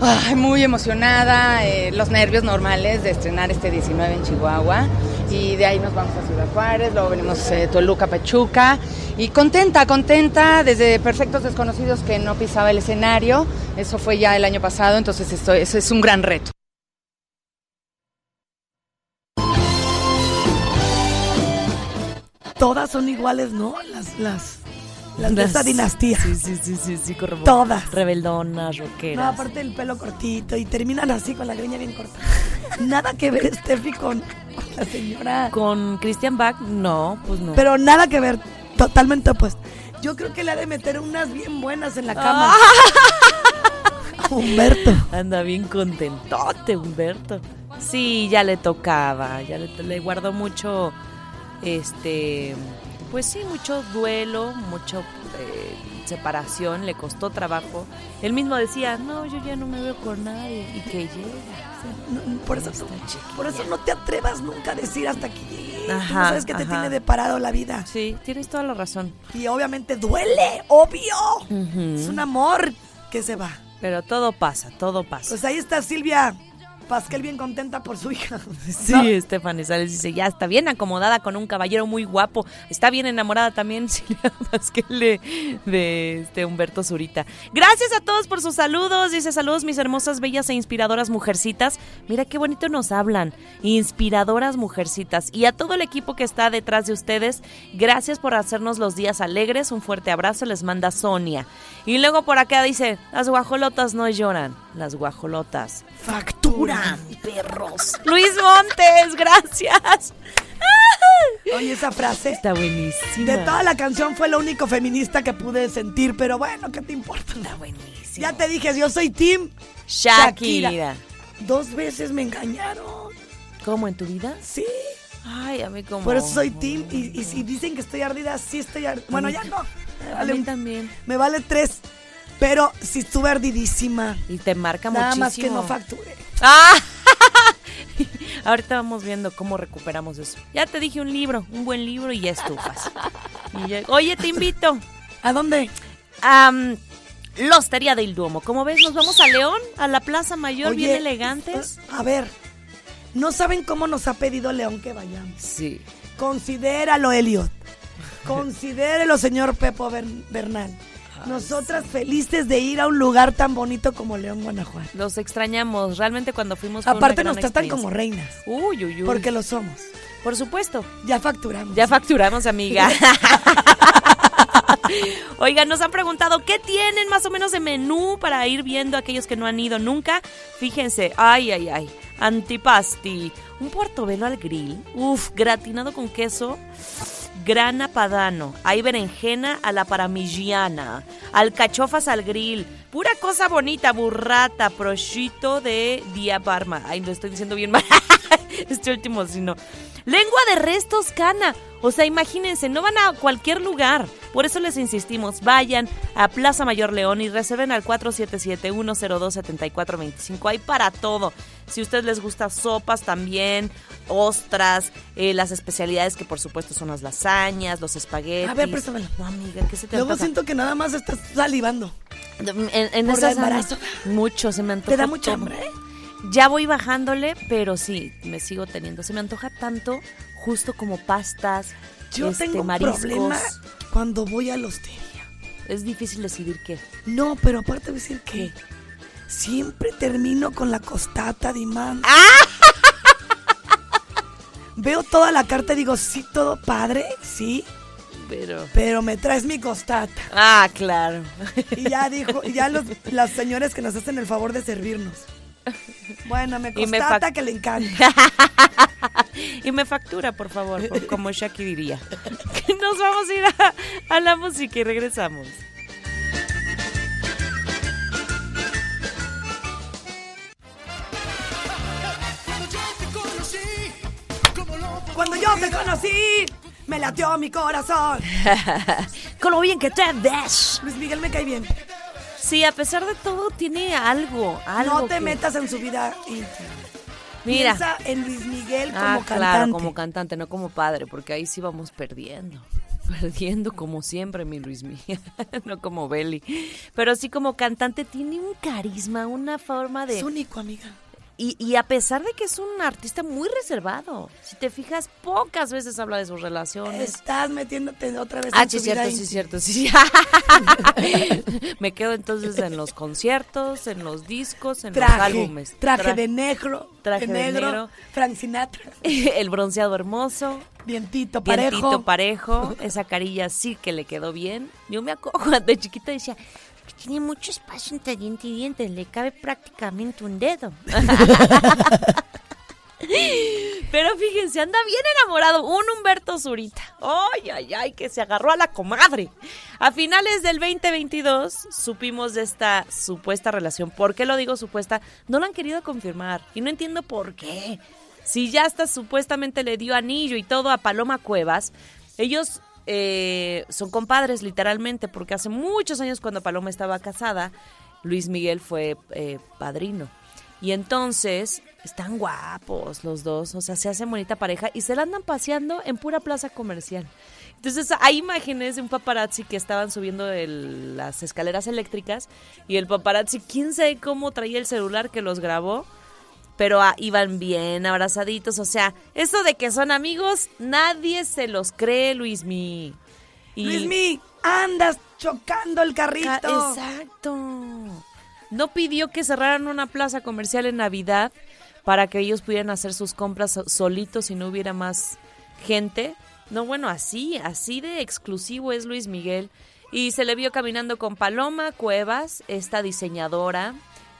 ay, muy emocionada. eh, los nervios normales de estrenar este 19 en Chihuahua. Y de ahí nos vamos a Ciudad Juárez, luego venimos eh, Toluca, Pachuca. Y contenta, contenta, desde Perfectos Desconocidos que no pisaba el escenario. Eso fue ya el año pasado, entonces esto, eso es un gran reto. Todas son iguales, ¿no? Las, las, las de esa dinastía. Sí, sí, sí, sí, sí, correcto. Todas. Rebeldonas, rockeras. No, aparte el pelo cortito y terminan así con la greña bien corta. Nada que ver Steffi con, con la señora. Con Christian Bach, no, pues no. Pero nada que ver, totalmente opuesto. Yo creo que le ha de meter unas bien buenas en la cama. Ah. Humberto. Anda bien contentote, Humberto. Sí, ya le tocaba, ya le, le guardó mucho, este, pues sí, mucho duelo, mucho eh, separación, le costó trabajo. Él mismo decía, no, yo ya no me veo con nadie, y que llega. No, Por eso, por eso no te atrevas nunca a decir hasta aquí llegué. Tú no sabes que te tiene deparado la vida. Sí, tienes toda la razón. Y obviamente duele, obvio. Es un amor que se va. Pero todo pasa, todo pasa. Pues ahí está Silvia Pasquel bien contenta por su hija. Sí, ¿No? Estefany Sales dice, ya está bien acomodada con un caballero muy guapo. Está bien enamorada también Silvia Pasquel de, de este Humberto Zurita. Gracias a todos por sus saludos. Dice, saludos mis hermosas, bellas e inspiradoras mujercitas. Mira qué bonito nos hablan. Inspiradoras mujercitas. Y a todo el equipo que está detrás de ustedes, gracias por hacernos los días alegres. Un fuerte abrazo les manda Sonia. Y luego por acá dice, las guajolotas no lloran, las guajolotas Facturan. perros. Luis Montes, gracias. Oye, esa frase. Está buenísima. De toda la canción fue lo único feminista que pude sentir, pero bueno, ¿qué te importa? Está buenísimo. Ya te dije, yo soy Team Shakira. Dos veces me engañaron. ¿Cómo en tu vida? Sí. Ay, a mí como. Por eso soy. Y, y si dicen que estoy ardida, sí estoy ardida. Bueno, ya no. Me A mí también. me vale tres. Pero sí estuve ardidísima. Y te marca Nada muchísimo. más que no facture. ¡Ah! Ahorita vamos viendo cómo recuperamos eso. Ya te dije un libro, un buen libro y ya estufas. Y ya- Oye, te invito. ¿A dónde? A mm, la Hostería del Duomo. Como ves, nos vamos a León, a la Plaza Mayor, Oye, bien elegantes. A ver, no saben cómo nos ha pedido León que vayamos. Sí. Considéralo, Elliot. Considérelo, señor Pepo Bern- Bernal. Nosotras felices de ir a un lugar tan bonito como León, Guanajuato. Los extrañamos. Realmente cuando fuimos fue una Aparte gran nos tratan como reinas. Uy, uy, uy. Porque lo somos. Por supuesto. Ya facturamos. Ya facturamos, amiga. Oigan, nos han preguntado qué tienen más o menos de menú para ir viendo aquellos que no han ido nunca. Fíjense, ay, ay, ay. Antipasti, un portobelo al grill, uf, gratinado con queso, grana padano, hay berenjena a la paramigiana, alcachofas al grill, pura cosa bonita, burrata, prosciutto de Dia Parma. Ay, lo estoy diciendo bien mal. este último, si no. Lengua de res toscana. O sea, imagínense, no van a cualquier lugar. Por eso les insistimos, vayan a Plaza Mayor León y reserven al 477-102-7425. Hay para todo. Si a ustedes les gusta sopas también, ostras, eh, las especialidades que por supuesto son las lasañas, los espaguetis. A ver, préstamela. No, amiga, ¿qué se te Luego antoja? siento que nada más estás salivando. En, en por el esas embarazo. Mucho, se me antoja ¿Te da mucha hambre? Ya voy bajándole, pero sí, me sigo teniendo. Se me antoja tanto, justo como pastas, Yo este, tengo un mariscos. problema cuando voy a la hostería. Es difícil decidir qué. No, pero aparte voy a decir que siempre termino con la costata de imán. Veo toda la carta y digo, sí, todo padre, sí, Pero. pero me traes mi costata. Ah, claro. Y ya dijo, y ya los, las señores que nos hacen el favor de servirnos. Bueno, me Y me que le encanta. y me factura, por favor, por- como Shaki diría. Nos vamos a ir a, a la música y regresamos. Conocí, me latió mi corazón. Con lo bien que te ves. Luis Miguel me cae bien. Sí, a pesar de todo, tiene algo. algo no te que- metas en su vida íntima. Mira. Piensa en Luis Miguel como ah, cantante. claro, como cantante, no como padre, porque ahí sí vamos perdiendo. Perdiendo como siempre, mi Luis Miguel, no como Belly. Pero sí como cantante tiene un carisma, una forma de... Es único, amiga. Y, y a pesar de que es un artista muy reservado, si te fijas, pocas veces habla de sus relaciones. Estás metiéndote otra vez Ah, en sí, cierto, vida sí, cierto, sí. Me quedo entonces en los conciertos, en los discos, en los álbumes. traje Tra- de negro, traje de de negro. Frank Sinatra, El bronceado hermoso. dientito parejo. Dientito parejo, esa carilla sí que le quedó bien. Yo me acuerdo cuando de chiquita decía, "Que tiene mucho espacio entre diente y diente, le cabe prácticamente un dedo. Pero fíjense, anda bien enamorado, un Humberto Zurita. Ay, ay, ay, que se agarró a la comadre. A finales del 2022 supimos de esta supuesta relación. ¿Por qué lo digo supuesta? No lo han querido confirmar y no entiendo por qué. Si ya hasta supuestamente le dio anillo y todo a Paloma Cuevas, ellos eh, son compadres literalmente, porque hace muchos años cuando Paloma estaba casada, Luis Miguel fue eh, padrino. Y entonces están guapos los dos, o sea, se hacen bonita pareja y se la andan paseando en pura plaza comercial. Entonces hay imágenes de un paparazzi que estaban subiendo el- las escaleras eléctricas y el paparazzi, quién sabe cómo traía el celular que los grabó, pero ah, iban bien abrazaditos, o sea, eso de que son amigos, nadie se los cree, Luismi. Y- Luismi, andas chocando el carrito. Ca- Exacto. No pidió que cerraran una plaza comercial en Navidad para que ellos pudieran hacer sus compras so- solitos y no hubiera más gente. No, bueno, así, así de exclusivo es Luis Miguel. Y se le vio caminando con Paloma Cuevas, esta diseñadora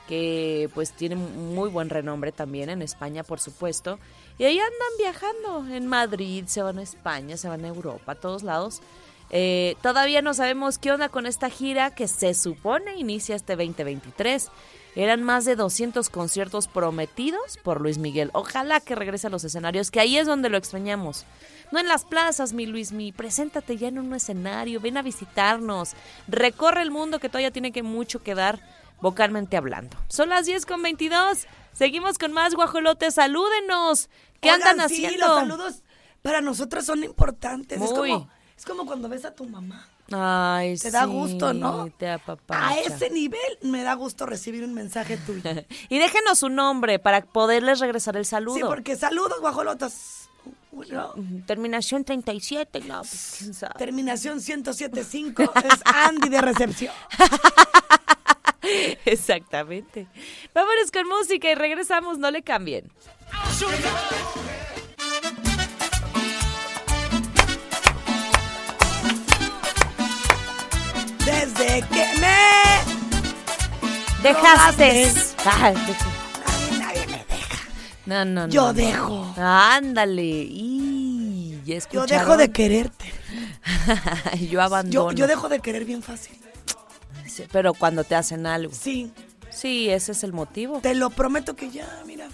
que pues tiene muy buen renombre también en España, por supuesto. Y ahí andan viajando en Madrid, se van a España, se van a Europa, a todos lados. Eh, todavía no sabemos qué onda con esta gira que se supone inicia este 2023. Eran más de 200 conciertos prometidos por Luis Miguel. Ojalá que regrese a los escenarios, que ahí es donde lo extrañamos. No en las plazas, mi Luis, mi. Preséntate ya en un escenario, ven a visitarnos. Recorre el mundo que todavía tiene que mucho que dar vocalmente hablando. Son las 10 con 22. Seguimos con más guajolotes. Salúdenos. ¿Qué Oigan, andan sí, haciendo? los saludos para nosotros son importantes. Es como, es como cuando ves a tu mamá. Ay, Te da sí, gusto, ¿no? Te. A ese nivel me da gusto recibir un mensaje tuyo. Y déjenos su nombre para poderles regresar el saludo. Sí, porque saludos, guajolotas. Terminación 37, no, pues, terminación 1075 es Andy de recepción. Exactamente. Vámonos con música y regresamos, no le cambien. Desde que me Dejaste. Nadie, nadie me deja. No, no, no. Yo no. dejo. Ándale. Y Yo dejo de quererte. yo Yo, abandono. yo dejo de querer bien fácil. Sí, pero cuando te hacen algo. Sí, Sí, ese es el motivo. te lo prometo que ya, mira.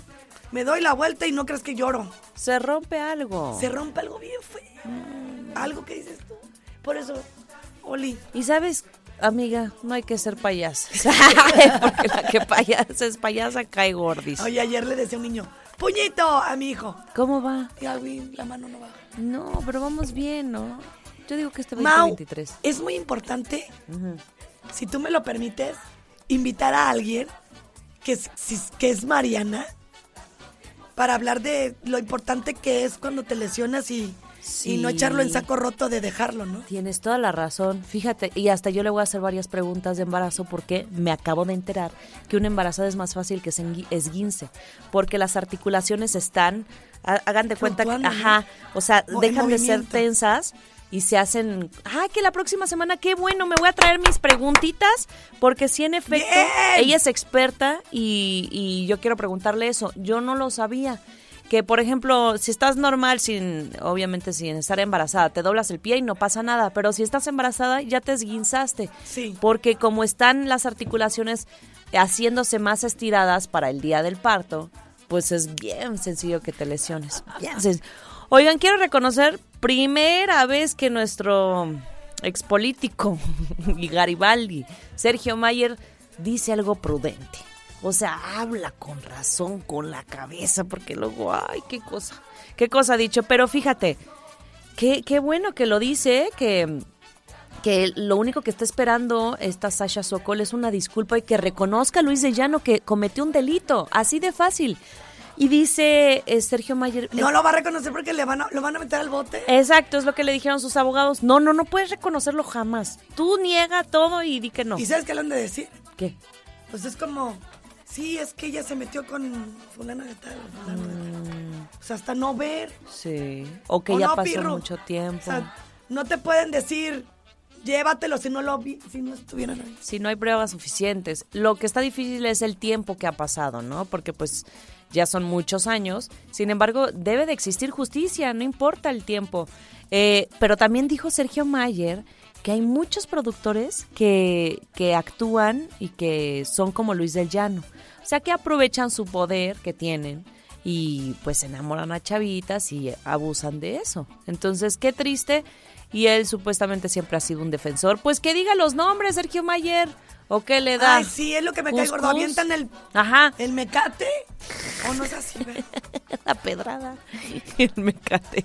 Me doy la vuelta y no crees que lloro. Se rompe algo. Se rompe algo bien feo. Algo que dices tú. Por eso, Oli. Y sabes, amiga, no hay que ser payasa. Porque la que payasa es payasa cae gordis. Oye, ayer le decía a un niño, puñito a mi hijo. ¿Cómo va? Y mí la mano no baja. No, pero vamos bien, ¿no? Yo digo que este Mau, 2023. es muy importante, si tú me lo permites, invitar a alguien que es, que es Mariana para hablar de lo importante que es cuando te lesionas y, y no echarlo en saco roto de dejarlo, ¿no? Tienes toda la razón. Fíjate, y hasta yo le voy a hacer varias preguntas de embarazo porque me acabo de enterar que una embarazada es más fácil que se esguince, porque las articulaciones están, ha- hagan de cuenta que, ajá, o sea, dejan de ser tensas y se hacen, ah, que la próxima semana, qué bueno, me voy a traer mis preguntitas, porque sí, en efecto, Bien. ella es experta y, y yo quiero preguntarle eso. Yo no lo sabía. Que, por ejemplo, si estás normal, sin, obviamente sin estar embarazada, te doblas el pie y no pasa nada, pero si estás embarazada ya te esguinzaste. Sí. Porque como están las articulaciones haciéndose más estiradas para el día del parto, pues es bien sencillo que te lesiones. Bien Oigan, quiero reconocer, primera vez que nuestro expolítico y Garibaldi, Sergio Mayer, dice algo prudente. O sea, habla con razón, con la cabeza, porque luego, ay, qué cosa, qué cosa ha dicho. Pero fíjate, qué, qué bueno que lo dice, que, que lo único que está esperando esta Sasha Sokol es una disculpa y que reconozca a Luis de Llano que cometió un delito, así de fácil. Y dice eh, Sergio Mayer... No lo va a reconocer porque le van a, lo van a meter al bote. Exacto, es lo que le dijeron sus abogados. No, no, no puedes reconocerlo jamás. Tú niega todo y di que no. ¿Y sabes qué le han de decir? ¿Qué? Pues es como, sí, es que ella se metió con fulana de tal o fulano de tal. O sea, hasta no ver. Sí. O que ¿O ya no, pasó Pirru? mucho tiempo. O sea, no te pueden decir, llévatelo si no lo vi, si no estuvieran ahí. si no hay pruebas suficientes. Lo que está difícil es el tiempo que ha pasado, ¿no? Porque pues ya son muchos años. Sin embargo, debe de existir justicia, no importa el tiempo. Eh, pero también dijo Sergio Mayer que hay muchos productores que, que actúan y que son como Luis del Llano. O sea, que aprovechan su poder que tienen y pues enamoran a chavitas y abusan de eso. Entonces, qué triste. Y él supuestamente siempre ha sido un defensor. Pues que diga los nombres, Sergio Mayer. ¿O qué le da? Ay, sí, es lo que me cae gordo. Avientan el, Ajá. el mecate. O no es así. La pedrada. El mecate.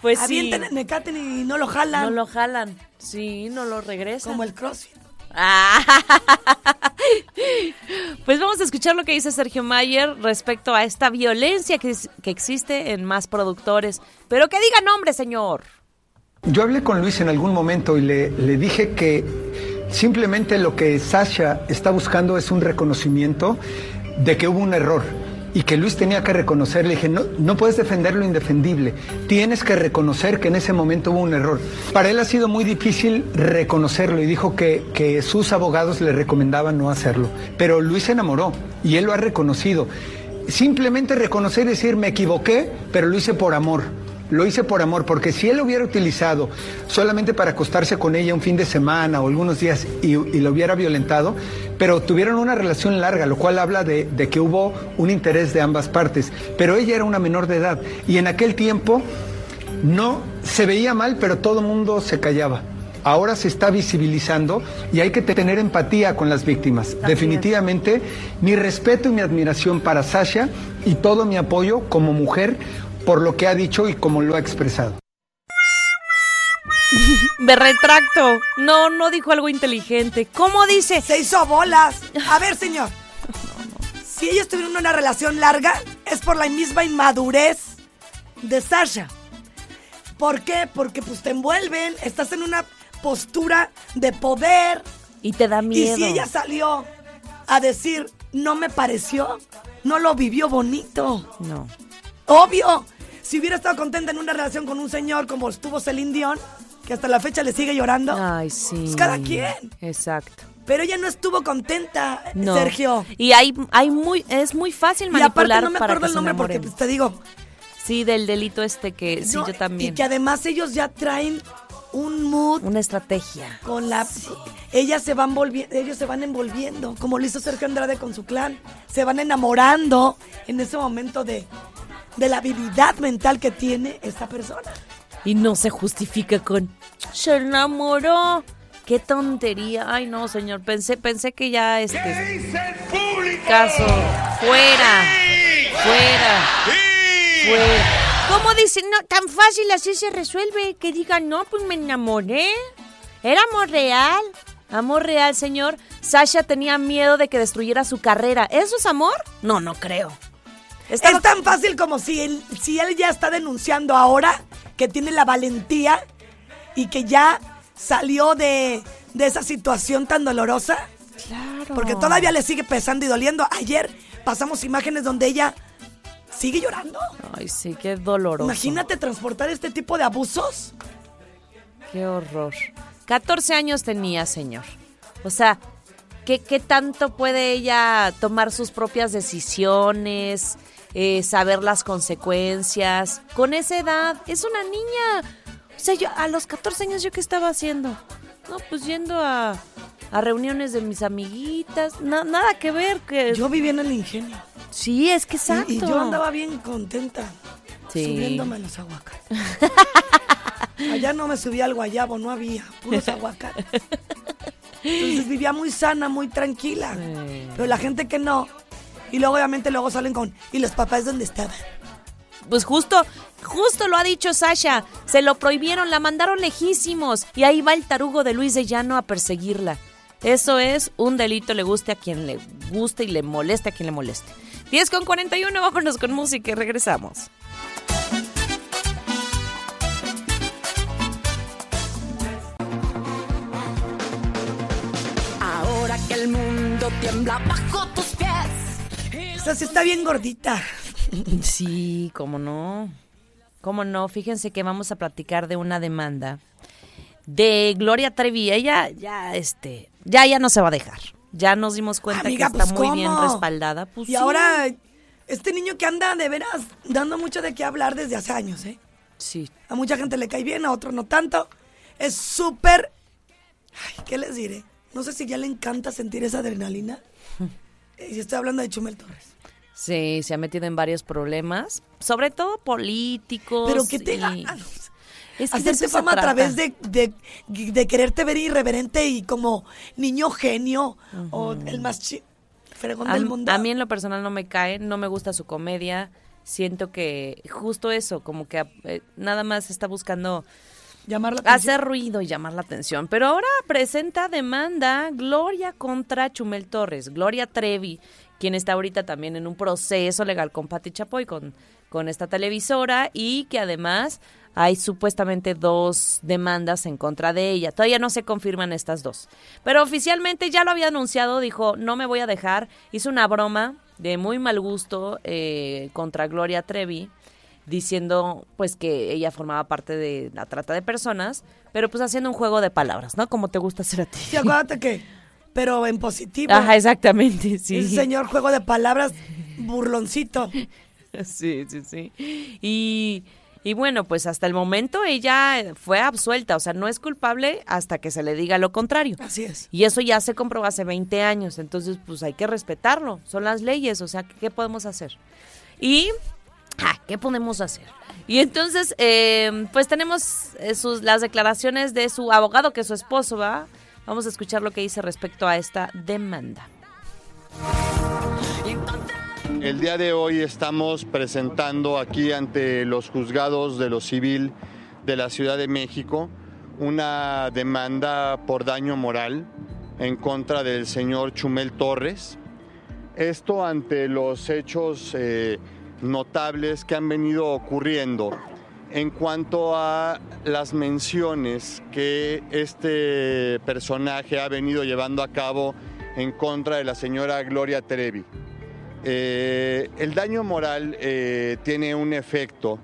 Pues sí. Avientan el mecate y no lo jalan. No lo jalan. Sí, no lo regresan. Como el crossfit. Ah. Pues vamos a escuchar lo que dice Sergio Mayer respecto a esta violencia que, es- que existe en más productores. Pero que diga nombre, señor. Yo hablé con Luis en algún momento y le, le dije que simplemente lo que Sasha está buscando es un reconocimiento de que hubo un error y que Luis tenía que reconocer. Le dije, no, no puedes defender lo indefendible, tienes que reconocer que en ese momento hubo un error. Para él ha sido muy difícil reconocerlo y dijo que, que sus abogados le recomendaban no hacerlo. Pero Luis se enamoró y él lo ha reconocido. Simplemente reconocer y decir, me equivoqué, pero lo hice por amor. Lo hice por amor, porque si él lo hubiera utilizado solamente para acostarse con ella un fin de semana o algunos días y, y lo hubiera violentado, pero tuvieron una relación larga, lo cual habla de, de que hubo un interés de ambas partes. Pero ella era una menor de edad y en aquel tiempo no se veía mal, pero todo el mundo se callaba. ahora se está visibilizando y hay que tener empatía con las víctimas. Definitivamente, mi respeto y mi admiración para Sasha y todo mi apoyo como mujer por lo que ha dicho y como lo ha expresado. Me retracto. No, no dijo algo inteligente. ¿Cómo dice? Se hizo bolas. A ver, señor. Si ellos tuvieron una relación larga, es por la misma inmadurez de Sasha. ¿Por qué? Porque pues te envuelven, estás en una postura de poder. Y te da Y miedo. si ella salió a decir, no me pareció, no lo vivió bonito. No. Obvio. Si hubiera estado contenta en una relación con un señor como estuvo Celine Dion, que hasta la fecha le sigue llorando, Ay, sí. pues cada quien. Exacto. Pero ella no estuvo contenta, No. Sergio. Y hay, hay muy, es muy fácil Y manipular aparte no me acuerdo el nombre porque pues, te digo, Sí, del delito este que sí, yo también. y que además ellos ya traen un mood Una estrategia. con la ellas se van volviendo, ellos se van envolviendo, como lo hizo Sergio Andrade con su clan, se van enamorando en ese momento de de la habilidad mental que tiene esta persona. Y no se justifica con se enamoró. Qué tontería. Ay, no, señor. Pensé, pensé que ya este caso fuera. Fuera. Fuera. ¿Cómo dicen? No, tan fácil así se resuelve. Que digan, no, pues me enamoré. Era amor real. Amor real, señor. Sasha tenía miedo de que destruyera su carrera. ¿Eso es amor? No, no creo. Estaba- Es tan fácil como si él, si él ya está denunciando ahora que tiene la valentía y que ya salió de, de esa situación tan dolorosa. Claro. Porque todavía le sigue pesando y doliendo. Ayer pasamos imágenes donde ella sigue llorando. Ay, sí, qué doloroso. Imagínate transportar este tipo de abusos. Qué horror. 14 años tenía, señor. O sea, ¿qué, qué tanto puede ella tomar sus propias decisiones, eh, saber las consecuencias? Con esa edad, es una niña. O sea, yo a los 14 años, ¿yo qué estaba haciendo? No, pues yendo a, a reuniones de mis amiguitas. Na- nada que ver. que Yo vivía en el ingenio. Sí, es que exacto. Y, y yo andaba bien contenta. Sí. Subiéndome a los aguacates. Allá no me subía al guayabo, no había, puros aguacates. Entonces vivía muy sana, muy tranquila. Pero la gente que no. Y luego obviamente luego salen con, ¿y los papás dónde estaban? Pues justo, justo lo ha dicho Sasha. Se lo prohibieron, la mandaron lejísimos. Y ahí va el tarugo de Luis de Llano a perseguirla. Eso es un delito, le guste a quien le guste y le moleste a quien le moleste. 10 con 41, vámonos con música y regresamos. Ahora que el mundo tiembla bajo sea, sí está bien gordita. Sí, cómo no. Cómo no. Fíjense que vamos a platicar de una demanda de Gloria Trevi. Ella ya, este, ya, ya no se va a dejar. Ya nos dimos cuenta Amiga, que está pues, muy bien respaldada. Pues, y sí. ahora, este niño que anda de veras dando mucho de qué hablar desde hace años, ¿eh? Sí. A mucha gente le cae bien, a otros no tanto. Es súper... Ay, ¿qué les diré? No sé si ya le encanta sentir esa adrenalina. Y estoy hablando de Chumel Torres. Sí, se ha metido en varios problemas, sobre todo políticos. Pero que te y- ganas. Es que de Hacerte eso se fama a través de, de, de quererte ver irreverente y como niño genio o el más chi- fregón A, del mundo. a mí en lo personal no me cae, no me gusta su comedia. Siento que justo eso, como que eh, nada más está buscando Llamar la atención. hacer ruido y llamar la atención. Pero ahora presenta demanda Gloria contra Chumel Torres, Gloria Trevi, quien está ahorita también en un proceso legal con Pati Chapoy, con, con esta televisora, y que además hay supuestamente dos demandas en contra de ella. Todavía no se confirman estas dos. Pero oficialmente ya lo había anunciado, dijo, no me voy a dejar. Hizo una broma de muy mal gusto eh, contra Gloria Trevi diciendo pues que ella formaba parte de la trata de personas, pero pues haciendo un juego de palabras, ¿no? Como te gusta hacer a ti. Sí, acuérdate que, pero en positivo. Ajá, exactamente, sí. Ese señor juego de palabras burloncito. Sí, sí, sí. Y, y bueno, pues hasta el momento ella fue absuelta, o sea, no es culpable hasta que se le diga lo contrario. Así es. Y eso ya se comprobó hace 20 años, entonces pues hay que respetarlo, son las leyes, o sea, ¿qué, podemos hacer? Y Ah, ¿Qué podemos hacer? Y entonces, eh, pues tenemos eh, sus, las declaraciones de su abogado, que es su esposo, ¿va? Vamos a escuchar lo que dice respecto a esta demanda. El día de hoy estamos presentando aquí ante los juzgados de lo civil de la Ciudad de México una demanda por daño moral en contra del señor Chumel Torres. Esto ante los hechos eh, notables que han venido ocurriendo en cuanto a las menciones que este personaje ha venido llevando a cabo en contra de la señora Gloria Trevi. Eh, el daño moral eh, tiene un efecto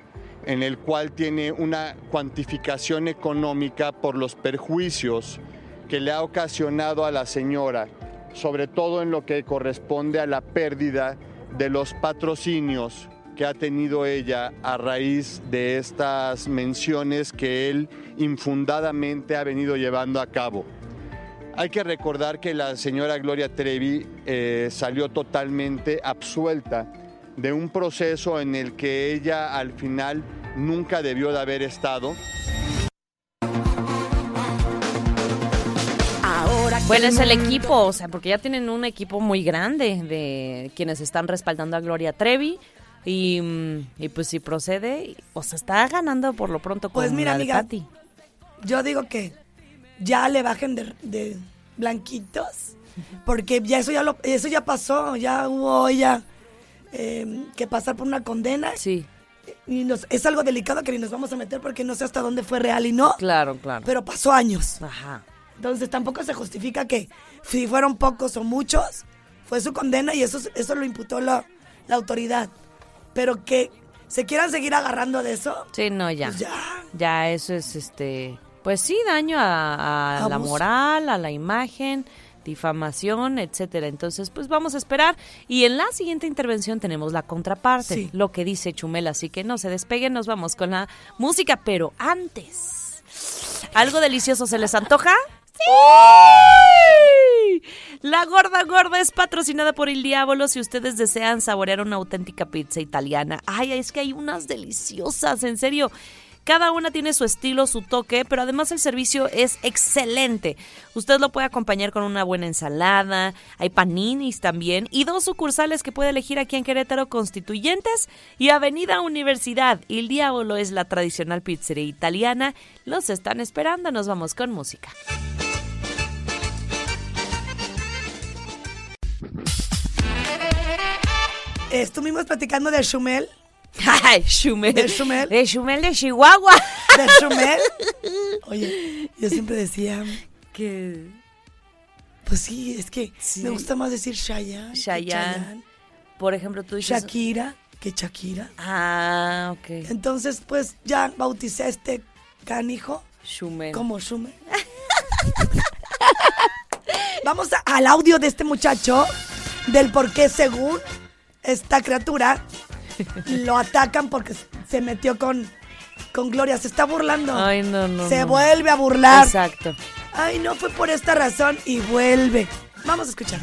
en el cual tiene una cuantificación económica por los perjuicios que le ha ocasionado a la señora, sobre todo en lo que corresponde a la pérdida de los patrocinios que ha tenido ella a raíz de estas menciones que él infundadamente ha venido llevando a cabo. Hay que recordar que la señora Gloria Trevi eh, salió totalmente absuelta de un proceso en el que ella al final nunca debió de haber estado. Bueno, es el equipo, o sea, porque ya tienen un equipo muy grande de quienes están respaldando a Gloria Trevi. Y, mm, y pues si procede, o sea, está ganando por lo pronto con Pues mira, la amiga, Pati. yo digo que ya le bajen de, de blanquitos, porque ya eso ya lo, eso ya pasó, ya hubo ya eh, que pasar por una condena. Sí. Y nos- es algo delicado que ni nos vamos a meter porque no sé hasta dónde fue real y no. Claro, claro. Pero pasó años. Ajá. Entonces tampoco se justifica que si fueron pocos o muchos, fue su condena y eso, eso lo imputó la, la autoridad. Pero que se quieran seguir agarrando de eso, Sí, no, ya. Pues ya. Ya eso es, este, pues sí, daño a, a la moral, a la imagen, difamación, etcétera. Entonces, pues vamos a esperar. Y en la siguiente intervención tenemos la contraparte, Sí. lo que dice Chumel. Así que no se despeguen, nos vamos con la música. Pero antes, ¿algo delicioso se les antoja? ¡Sí! La Gorda Gorda es patrocinada por El Diablo si ustedes desean saborear una auténtica pizza italiana. Ay, es que hay unas deliciosas, en serio. Cada una tiene su estilo, su toque, pero además el servicio es excelente. Usted lo puede acompañar con una buena ensalada, hay paninis también y dos sucursales que puede elegir aquí en Querétaro, Constituyentes y Avenida Universidad. El Diablo es la tradicional pizzería italiana. Los están esperando, nos vamos con música. Estuvimos platicando de Shumel. Ay, Shumel. De Shumel. De Shumel de Chihuahua. De Shumel. Oye, yo siempre decía que... Pues sí, es que me gusta más decir Chayanne. que Chayanne. Por ejemplo, tú dices... Shakira que Shakira. Ah, ok. Entonces, pues ya bauticé a este canijo Shumel. como Shumel. Vamos a- al audio de este muchacho del por qué según esta criatura lo atacan porque se metió con, con Gloria. Se está burlando. Ay, no, no. se no. vuelve a burlar. Exacto. Ay, no fue por esta razón y vuelve. Vamos a escuchar.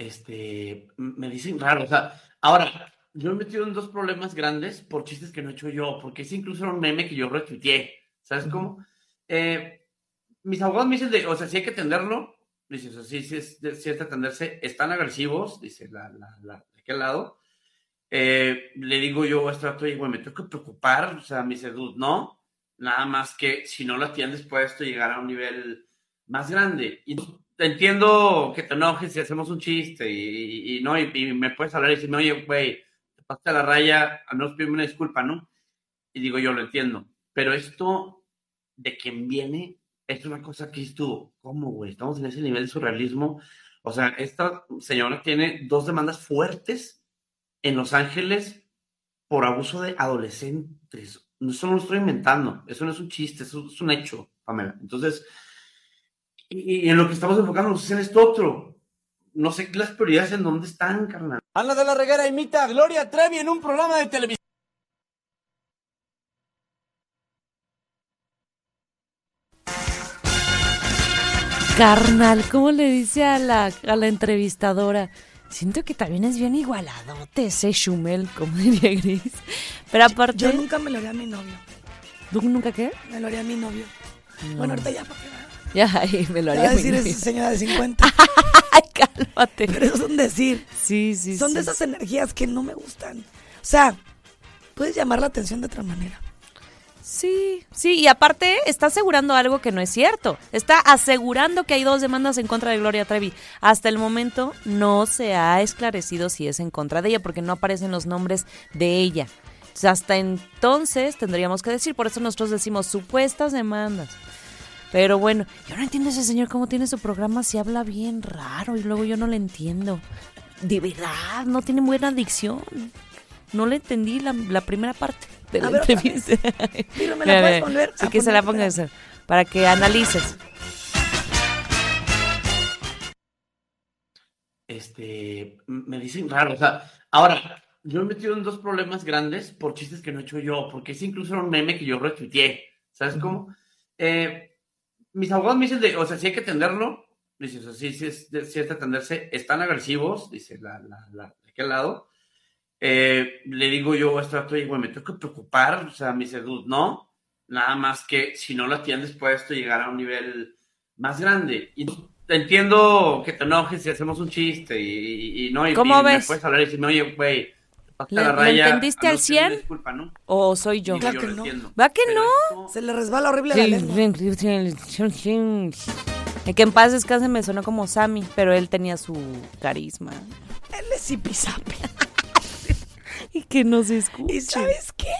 este, me dicen raro, o sea, ahora, yo me he metido en dos problemas grandes por chistes que no he hecho yo, porque es incluso un meme que yo retuiteé, ¿sabes cómo? Eh, mis abogados me dicen, de, o sea, si hay que atenderlo, dice, o sea, sí, sí, es, sí es de atenderse, están agresivos, dice la, la, la- de aquel lado, Eh, le digo yo a este rato, oye, güey, me tengo que preocupar, o sea, me dice, dude, no, nada más que si no lo atiendes puede esto llegar a un nivel más grande. Y entiendo que te enojes si hacemos un chiste y, y- y no, y, y me puedes hablar y decirme, oye, güey, te pasaste la raya, al menos pídeme una disculpa, ¿no? Y digo, yo lo entiendo. Pero esto de quien viene es una cosa que estuvo, ¿cómo, güey? Estamos en ese nivel de surrealismo. O sea, esta señora tiene dos demandas fuertes en Los Ángeles por abuso de adolescentes. Eso no lo estoy inventando, eso no es un chiste, eso es un hecho, Pamela. Entonces, y, en lo que estamos enfocándonos es en esto otro. No sé las prioridades en dónde están, carnal. Ana de la Reguera imita a Gloria Trevi en un programa de televisión. Carnal, ¿cómo le dice a la, a la entrevistadora? Siento que también es bien igualadote ese Schumel, como diría Gris. Pero aparte... Yo nunca me lo haría a mi novio. ¿Tú nunca qué? Me lo haría a mi novio. Bueno, ahorita ya, porque Ya, ahí me lo haría. va a mi decir esa señora de 50. Cálmate. Pero eso es un decir. Sí, sí, Son de sí. esas energías que no me gustan. O sea, puedes llamar la atención de otra manera. Sí, sí, y aparte está asegurando algo que no es cierto. Está asegurando que hay dos demandas en contra de Gloria Trevi. Hasta el momento no se ha esclarecido si es en contra de ella, porque no aparecen los nombres de ella. Hasta entonces tendríamos que decir, por eso nosotros decimos supuestas demandas. Pero bueno, yo no entiendo ese señor cómo tiene su programa si habla bien raro y luego yo no le entiendo. De verdad, no tiene buena dicción. No le entendí la, la primera parte de la A ver, entrevista. Pero me la puedes volver Sí, a que se la poner, pongas para que analices. este, me dicen raro, o sea, ahora, yo me he metido en dos problemas grandes por chistes que no he hecho yo, porque es incluso un meme que yo retuiteé, ¿sabes cómo? Eh, mis abogados me dicen, de, o sea, si hay que atenderlo, dice, o sea, sí, sí, sí es de atenderse, están agresivos, dice la, la, la, de aquel lado, Eh, le digo yo a este rato, "Oye, güey, me tengo que preocupar, o sea, me dice, dude, no, nada más que si no lo atiendes puede esto llegar a un nivel más grande. Y entiendo que te enojes si hacemos un chiste y, y- y no, y, ¿Cómo y me ves? puedes hablar y decirme, oye, güey, ¿Le, la le raya, entendiste no al tienes 100? disculpa, ¿no? ¿O soy yo? Claro yo que no. entiendo. ¿Va que no? Se le resbala horrible la lengua. El que en paz descanse me sonó como Sammy, pero él tenía su carisma. Él es zipizape. Que no se escuche. ¿Y sabes qué?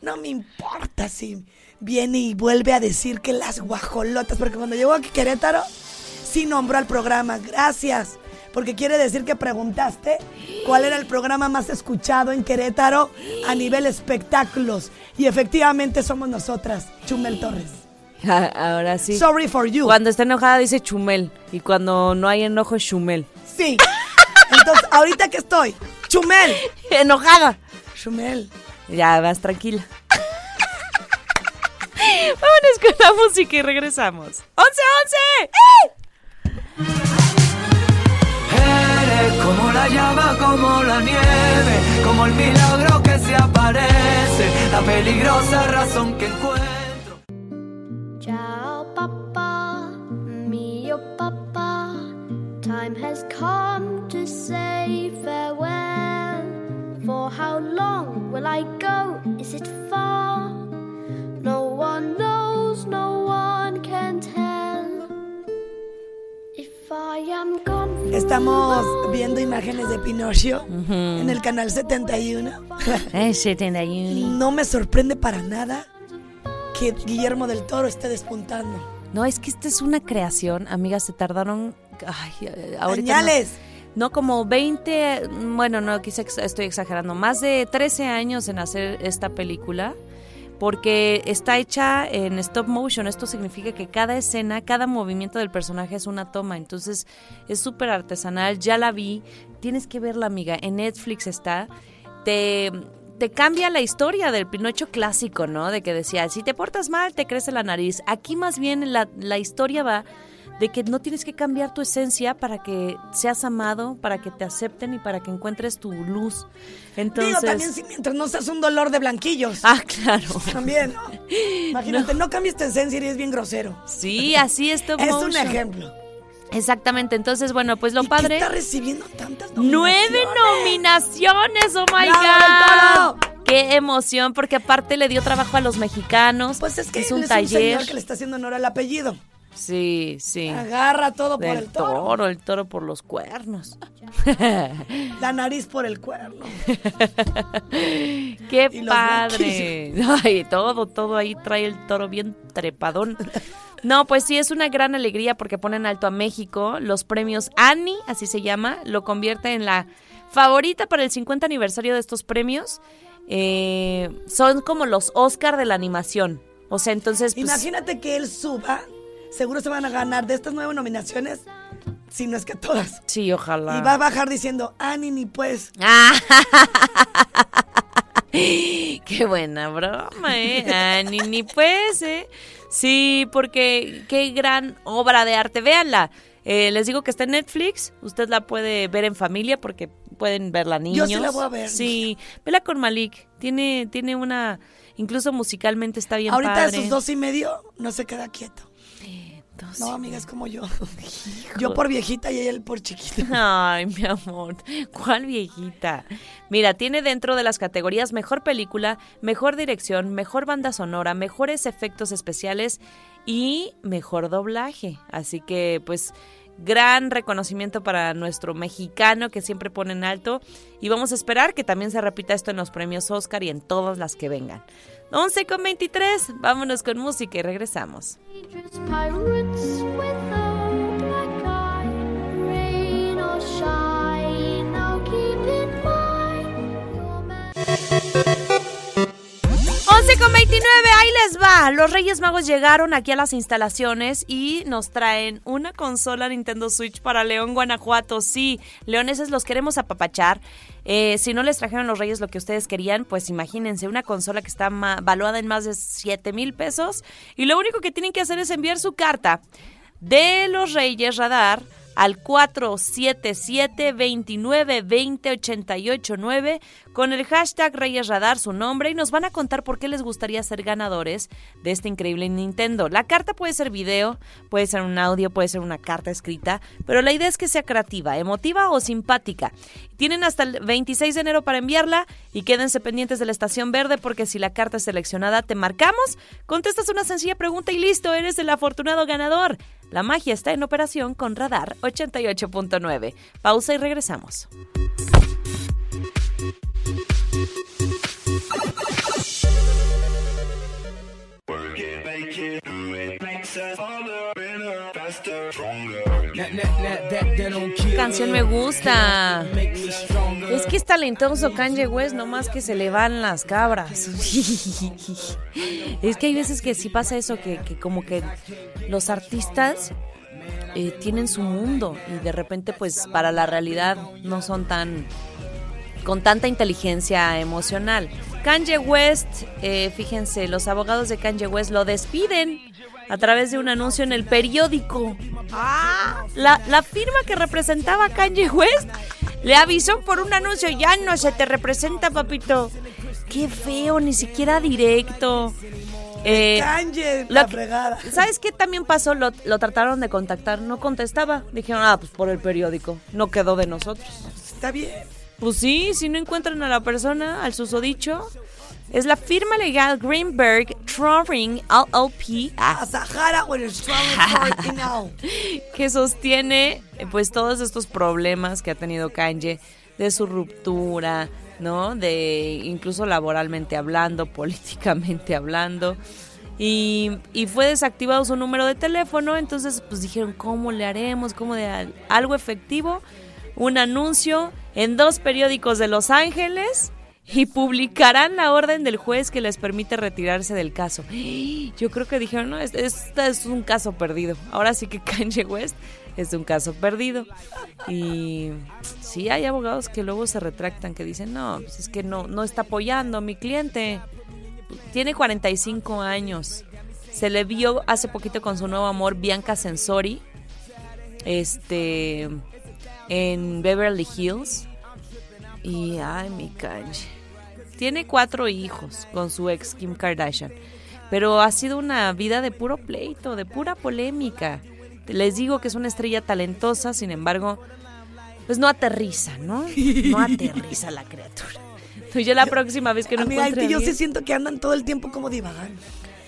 No me importa si viene y vuelve a decir que las guajolotas, porque cuando llegó aquí a Querétaro, sí nombró al programa. Gracias. Porque quiere decir que preguntaste cuál era el programa más escuchado en Querétaro a nivel espectáculos. Y efectivamente somos nosotras, Chumel Torres. Ahora sí. Sorry for you. Cuando está enojada dice Chumel. Y cuando no hay enojo es Chumel. Sí. Entonces, ahorita que estoy, Chumel. Enojada. Chumel. Ya, vas tranquila. Vámonos con la música y regresamos. ¡Once, once! Eres como la llama, como la nieve, como el milagro que se aparece, la peligrosa razón que encuentro. Ciao, Papa, mio Papa. Time has come to say farewell. For how long will I go? Is it far? No one knows, no one can tell. If I am gone. for Estamos viendo imágenes de Pinocho en el canal 71. El 71. No me sorprende para nada que Guillermo del Toro esté despuntando. No, es que esta es una creación, amigas, se tardaron. Ay, eh, ahorita. Añales. No, no, como 20, bueno, no, quizá estoy exagerando, más de 13 años en hacer esta película, porque está hecha en stop motion. Esto significa que cada escena, cada movimiento del personaje es una toma, entonces es súper artesanal. Ya la vi, tienes que verla, amiga. En Netflix está. Te, te cambia la historia del Pinocho clásico, ¿no? De que decía, si te portas mal, te crece la nariz. Aquí más bien la, la historia va de que no tienes que cambiar tu esencia para que seas amado, para que te acepten y para que encuentres tu luz. Entonces, Digo, también si mientras no seas un dolor de blanquillos. Ah, claro. También, ¿no? Imagínate, no, cambies tu esencia y eres bien grosero. sí, así es Es un ejemplo. Exactamente. Entonces, bueno, pues lo ¿Y qué padre. está recibiendo tantas ¡Nueve nominaciones! ¡Oh my ¡Bravo, God! ¡Qué emoción! Porque aparte le dio trabajo a los mexicanos. Pues es que él un es un taller. señor que le está haciendo honor al apellido. Sí, sí. Agarra todo por Del el toro. el toro por los cuernos. La nariz por el cuerno. ¡Qué Y padre! Ay, todo, todo ahí trae el toro bien trepadón. No, pues sí, es una gran alegría porque ponen alto a México. Los premios Annie, así se llama, lo convierte en la favorita para el 50 aniversario de estos premios. Eh, son como los Oscar de la animación. O sea, entonces... pues, Imagínate que él suba. Seguro se van a ganar de estas nueve nominaciones, si no es que todas. Sí, ojalá. Y va a bajar diciendo, Ani, ni pues. Qué buena broma, ¿eh? Ah, ni, ni pues, ¿eh? Sí, porque qué gran obra de arte. Véanla. Eh, les digo que está en Netflix. Usted la puede ver en familia porque pueden verla niños. Yo sí la voy a ver. Sí, vela con Malik. Tiene, tiene una, incluso musicalmente está bien Ahorita padre. a sus dos y medio no se queda quieto. No, amiga, es como yo. Yo por viejita y él por chiquita. Ay, mi amor, ¿cuál viejita? Mira, tiene dentro de las categorías mejor película, mejor dirección, mejor banda sonora, mejores efectos especiales y mejor doblaje. Así que, pues, gran reconocimiento para nuestro mexicano que siempre pone en alto. Y vamos a esperar que también se repita esto en los premios Oscar y en todas las que vengan. 11 con 23, vámonos con música y regresamos. 11 con 29, ahí les va. Los Reyes Magos llegaron aquí a las instalaciones y nos traen una consola Nintendo Switch para León, Guanajuato. Sí, leoneses los queremos apapachar. Eh, si no les trajeron los Reyes lo que ustedes querían, pues imagínense una consola que está valuada en más de 7 mil pesos y lo único que tienen que hacer es enviar su carta de los Reyes Radar al 477-2920-889 con el hashtag Reyes Radar su nombre y nos van a contar por qué les gustaría ser ganadores de este increíble Nintendo. La carta puede ser video, puede ser un audio, puede ser una carta escrita, pero la idea es que sea creativa, emotiva o simpática. Tienen hasta el 26 de enero para enviarla y quédense pendientes de la estación verde porque si la carta es seleccionada te marcamos, contestas una sencilla pregunta y listo, eres el afortunado ganador. La magia está en operación con Radar 88.9. Pausa y regresamos. Canción me gusta. Es que es talentoso Kanye West, no más que se le van las cabras. Es que hay veces que sí pasa eso, que, que como que los artistas eh, tienen su mundo y de repente pues para la realidad no son tan con tanta inteligencia emocional. Kanye West, eh, fíjense, los abogados de Kanye West lo despiden a través de un anuncio en el periódico. Ah, la, la firma que representaba a Kanye West le avisó por un anuncio, ya no se te representa, papito. Qué feo, ni siquiera directo. Eh, Kanye, la fregada. ¿Sabes qué también pasó? Lo, lo trataron de contactar, no contestaba. Dijeron, ah, pues por el periódico, no quedó de nosotros. Está bien. Pues sí, si no encuentran a la persona, al susodicho, es la firma legal Greenberg Trowing LLP que sostiene pues todos estos problemas que ha tenido Kanye de su ruptura, ¿no? De incluso laboralmente hablando, políticamente hablando. Y, y fue desactivado su número de teléfono, entonces pues dijeron, ¿cómo le haremos? ¿Cómo de al- algo efectivo? Un anuncio en dos periódicos de Los Ángeles y publicarán la orden del juez que les permite retirarse del caso. Yo creo que dijeron, no, este este es un caso perdido. Ahora sí que Kanye West es un caso perdido. Y sí hay abogados que luego se retractan, que dicen, no, pues es que no, no está apoyando a mi cliente. Tiene 45 años. Se le vio hace poquito con su nuevo amor, Bianca Sensori, este, en Beverly Hills. Y, ay, mi Kanye. Tiene cuatro hijos con su ex Kim Kardashian. Pero ha sido una vida de puro pleito, de pura polémica. Les digo que es una estrella talentosa, sin embargo, pues no aterriza, ¿no? No aterriza la criatura. Entonces yo la próxima vez que no Amiga, encuentre que a yo alguien- siento que andan todo el tiempo como divagando.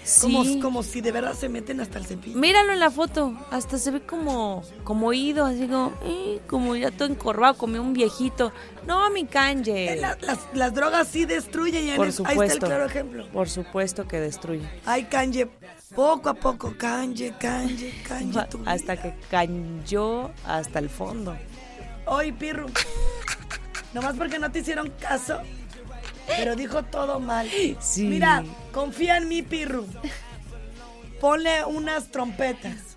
Sí. Como, como si de verdad se meten hasta el cepillo. Míralo en la foto, hasta se ve como, como ido, así como, eh, como ya todo encorvado, como un viejito. No, mi Kanye. La- las, las drogas sí destruyen Por el- ahí está el supuesto. claro ejemplo. Por supuesto que destruye. Ay, Kanye, poco a poco, Kanye, Kanye. tu Hasta que cayó hasta el fondo. Oye, Pirru, nomás porque no te hicieron caso, pero dijo todo mal. Sí. Mira, confía en mí, Pirru. Ponle unas trompetas.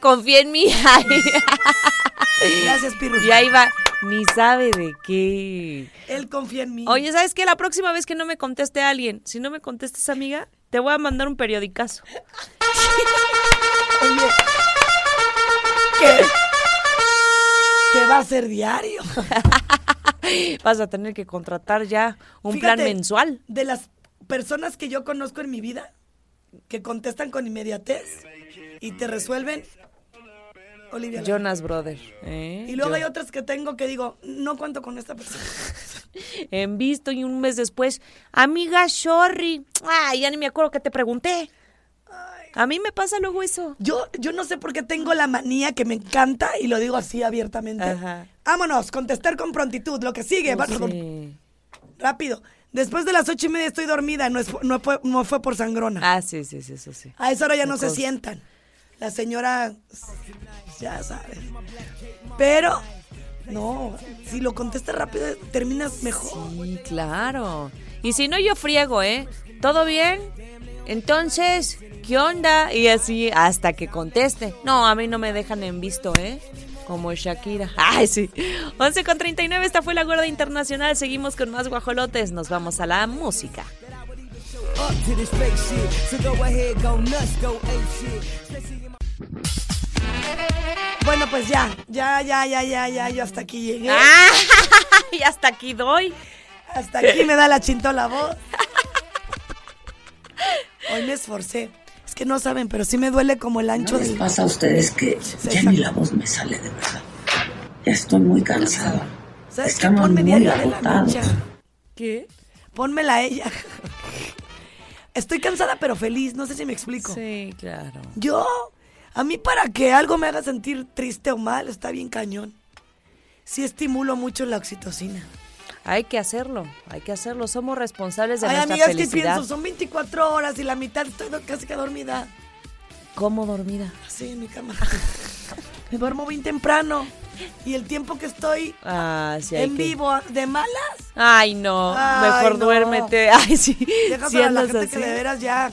Confía en mí. Gracias, Pirru. Y ahí va. Ni sabe de qué. Él confía en mí. Oye, ¿sabes qué? La próxima vez que no me conteste alguien, si no me contestas, amiga, te voy a mandar un periodicazo. Oye, ¿qué? ¿Qué va a ser diario? Vas a tener que contratar ya un plan mensual. De las personas que yo conozco en mi vida, que contestan con inmediatez y te resuelven, Olivia. Jonas Brother. ¿eh? Y luego Yo- hay otras que tengo que digo, no cuento con esta persona. En visto y un mes después, amiga, sorry. Ay, ya ni me acuerdo que te pregunté. A mí me pasa luego eso. Yo, yo no sé por qué tengo la manía que me encanta y lo digo así abiertamente. Ajá. Vámonos, contestar con prontitud, lo que sigue. va- Sí. Rápido. Después de las ocho y media estoy dormida, no, es, no, fue, no fue por sangrona. Ah, sí, sí, sí, eso sí. A esa hora ya no se cosa. sientan. La señora, ya sabes. Pero, no, si lo contestas rápido, terminas mejor. Sí, claro. Y si no, yo friego, ¿eh? ¿Todo bien? Entonces, ¿qué onda? Y así hasta que conteste. No, a mí no me dejan en visto, ¿eh? Como Shakira. Ay, sí. 11 con 39, esta fue la Gorda Internacional. Seguimos con más guajolotes. Nos vamos a la música. Bueno, pues ya, ya, ya, ya, ya, ya, yo hasta aquí llegué. y hasta aquí doy. Hasta aquí me da la chintola voz. Hoy me esforcé. Que no saben, pero sí me duele como el ancho ¿No les del... pasa a ustedes que ya ni la voz me sale de verdad? Ya estoy muy cansado. ¿Sabes qué? Estamos Ponme muy diario de la agotados. ¿Qué? Pónmela a ella. Estoy cansada pero feliz, no sé si me explico. Sí, claro. Yo, a mí para que algo me haga sentir triste o mal, está bien cañón. Sí estimulo mucho la oxitocina. Hay que hacerlo, hay que hacerlo. Somos responsables de Ay, nuestra amigas, felicidad. pienso? Son 24 horas y la mitad estoy casi que dormida. ¿Cómo dormida? Así en mi cama. me duermo bien temprano. Y el tiempo que estoy Ah, sí, en que- vivo de malas, Ay, no, Ay, mejor no. duérmete. Ay, sí. dejas sí a la gente que de veras ya...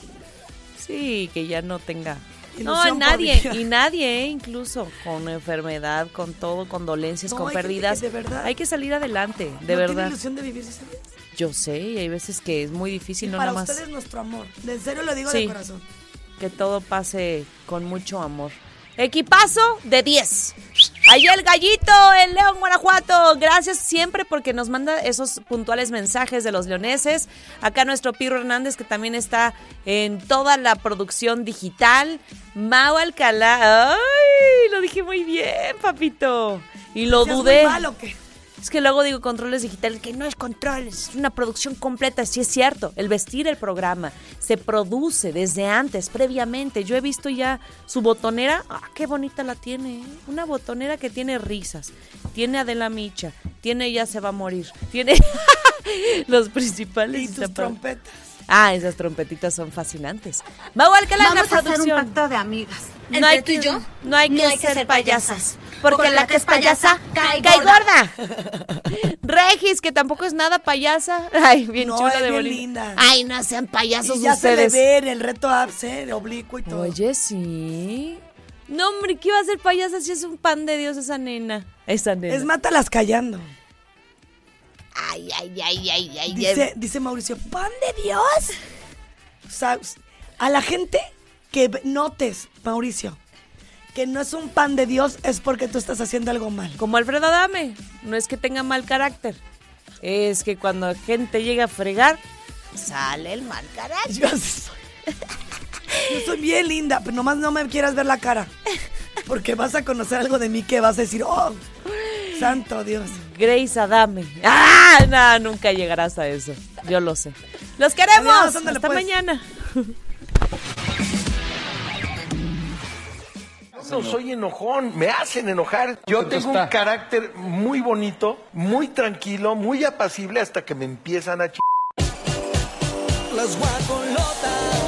Sí, que ya no tenga. No, nadie, y nadie, ¿eh? incluso con enfermedad, con todo, con dolencias, No, con pérdidas. de verdad Hay que salir adelante, de no tiene verdad. ilusión de vivir, ¿sí sabes? Yo sé, y hay veces que es muy difícil, no Para nada más ustedes nuestro amor. De serio lo digo Sí. de corazón. que todo pase con mucho amor. Equipazo de 10. Ahí el gallito, el León Guanajuato. Gracias siempre porque nos manda esos puntuales mensajes de los leoneses. Acá nuestro Pirro Hernández que también está en toda la producción digital. Mau Alcalá. ¡Ay! Lo dije muy bien, papito. Y lo ¿Seas muy dudé. mal o qué? Es que luego digo controles digitales, que no es control, es una producción completa. Sí es cierto, el vestir el programa se produce desde antes, previamente. Yo he visto ya su botonera, ah, qué bonita la tiene, ¿eh? una botonera que tiene risas, tiene Adela Micha, tiene Ya se va a morir, tiene los principales. Y tus trompetas. Ah, esas trompetitas son fascinantes. Mau Alcalá Vamos a hacer un producción. pacto de amigas. No hay tú y que, yo, no hay que, no hay que ser, payasas. Porque, Porque la que es payasa cae, gorda. Regis, que tampoco es nada payasa. Ay, bien No, chula es de bien linda. Ay, no sean payasos Y ya ustedes. se le ve en el reto abse, oblicuo y todo. Oye, sí. No, hombre, ¿qué iba a ser payasa si es un pan de Dios esa nena? Esa nena. Es mátalas callando. Ay, ay, ay, ay, ay. Dice, dice Mauricio, ¿pan de Dios? O sea, a la gente que notes, Mauricio, que no es un pan de Dios es porque tú estás haciendo algo mal. Como Alfredo Adame. No es que tenga mal carácter. Es que cuando gente llega a fregar, sale el mal carácter. Yo así soy. Yo soy bien linda, pero nomás no me quieras ver la cara. Porque vas a conocer algo de mí que vas a decir, oh, santo Dios. Grace Adame. ¡Ah! No, nunca llegarás a eso. Yo lo sé. ¡Los queremos! Adiós, Hasta pues. mañana. No soy enojón, me hacen enojar. Yo Pero tengo está. un carácter muy bonito, muy tranquilo, muy apacible hasta que me empiezan a ch... Las guacolotas.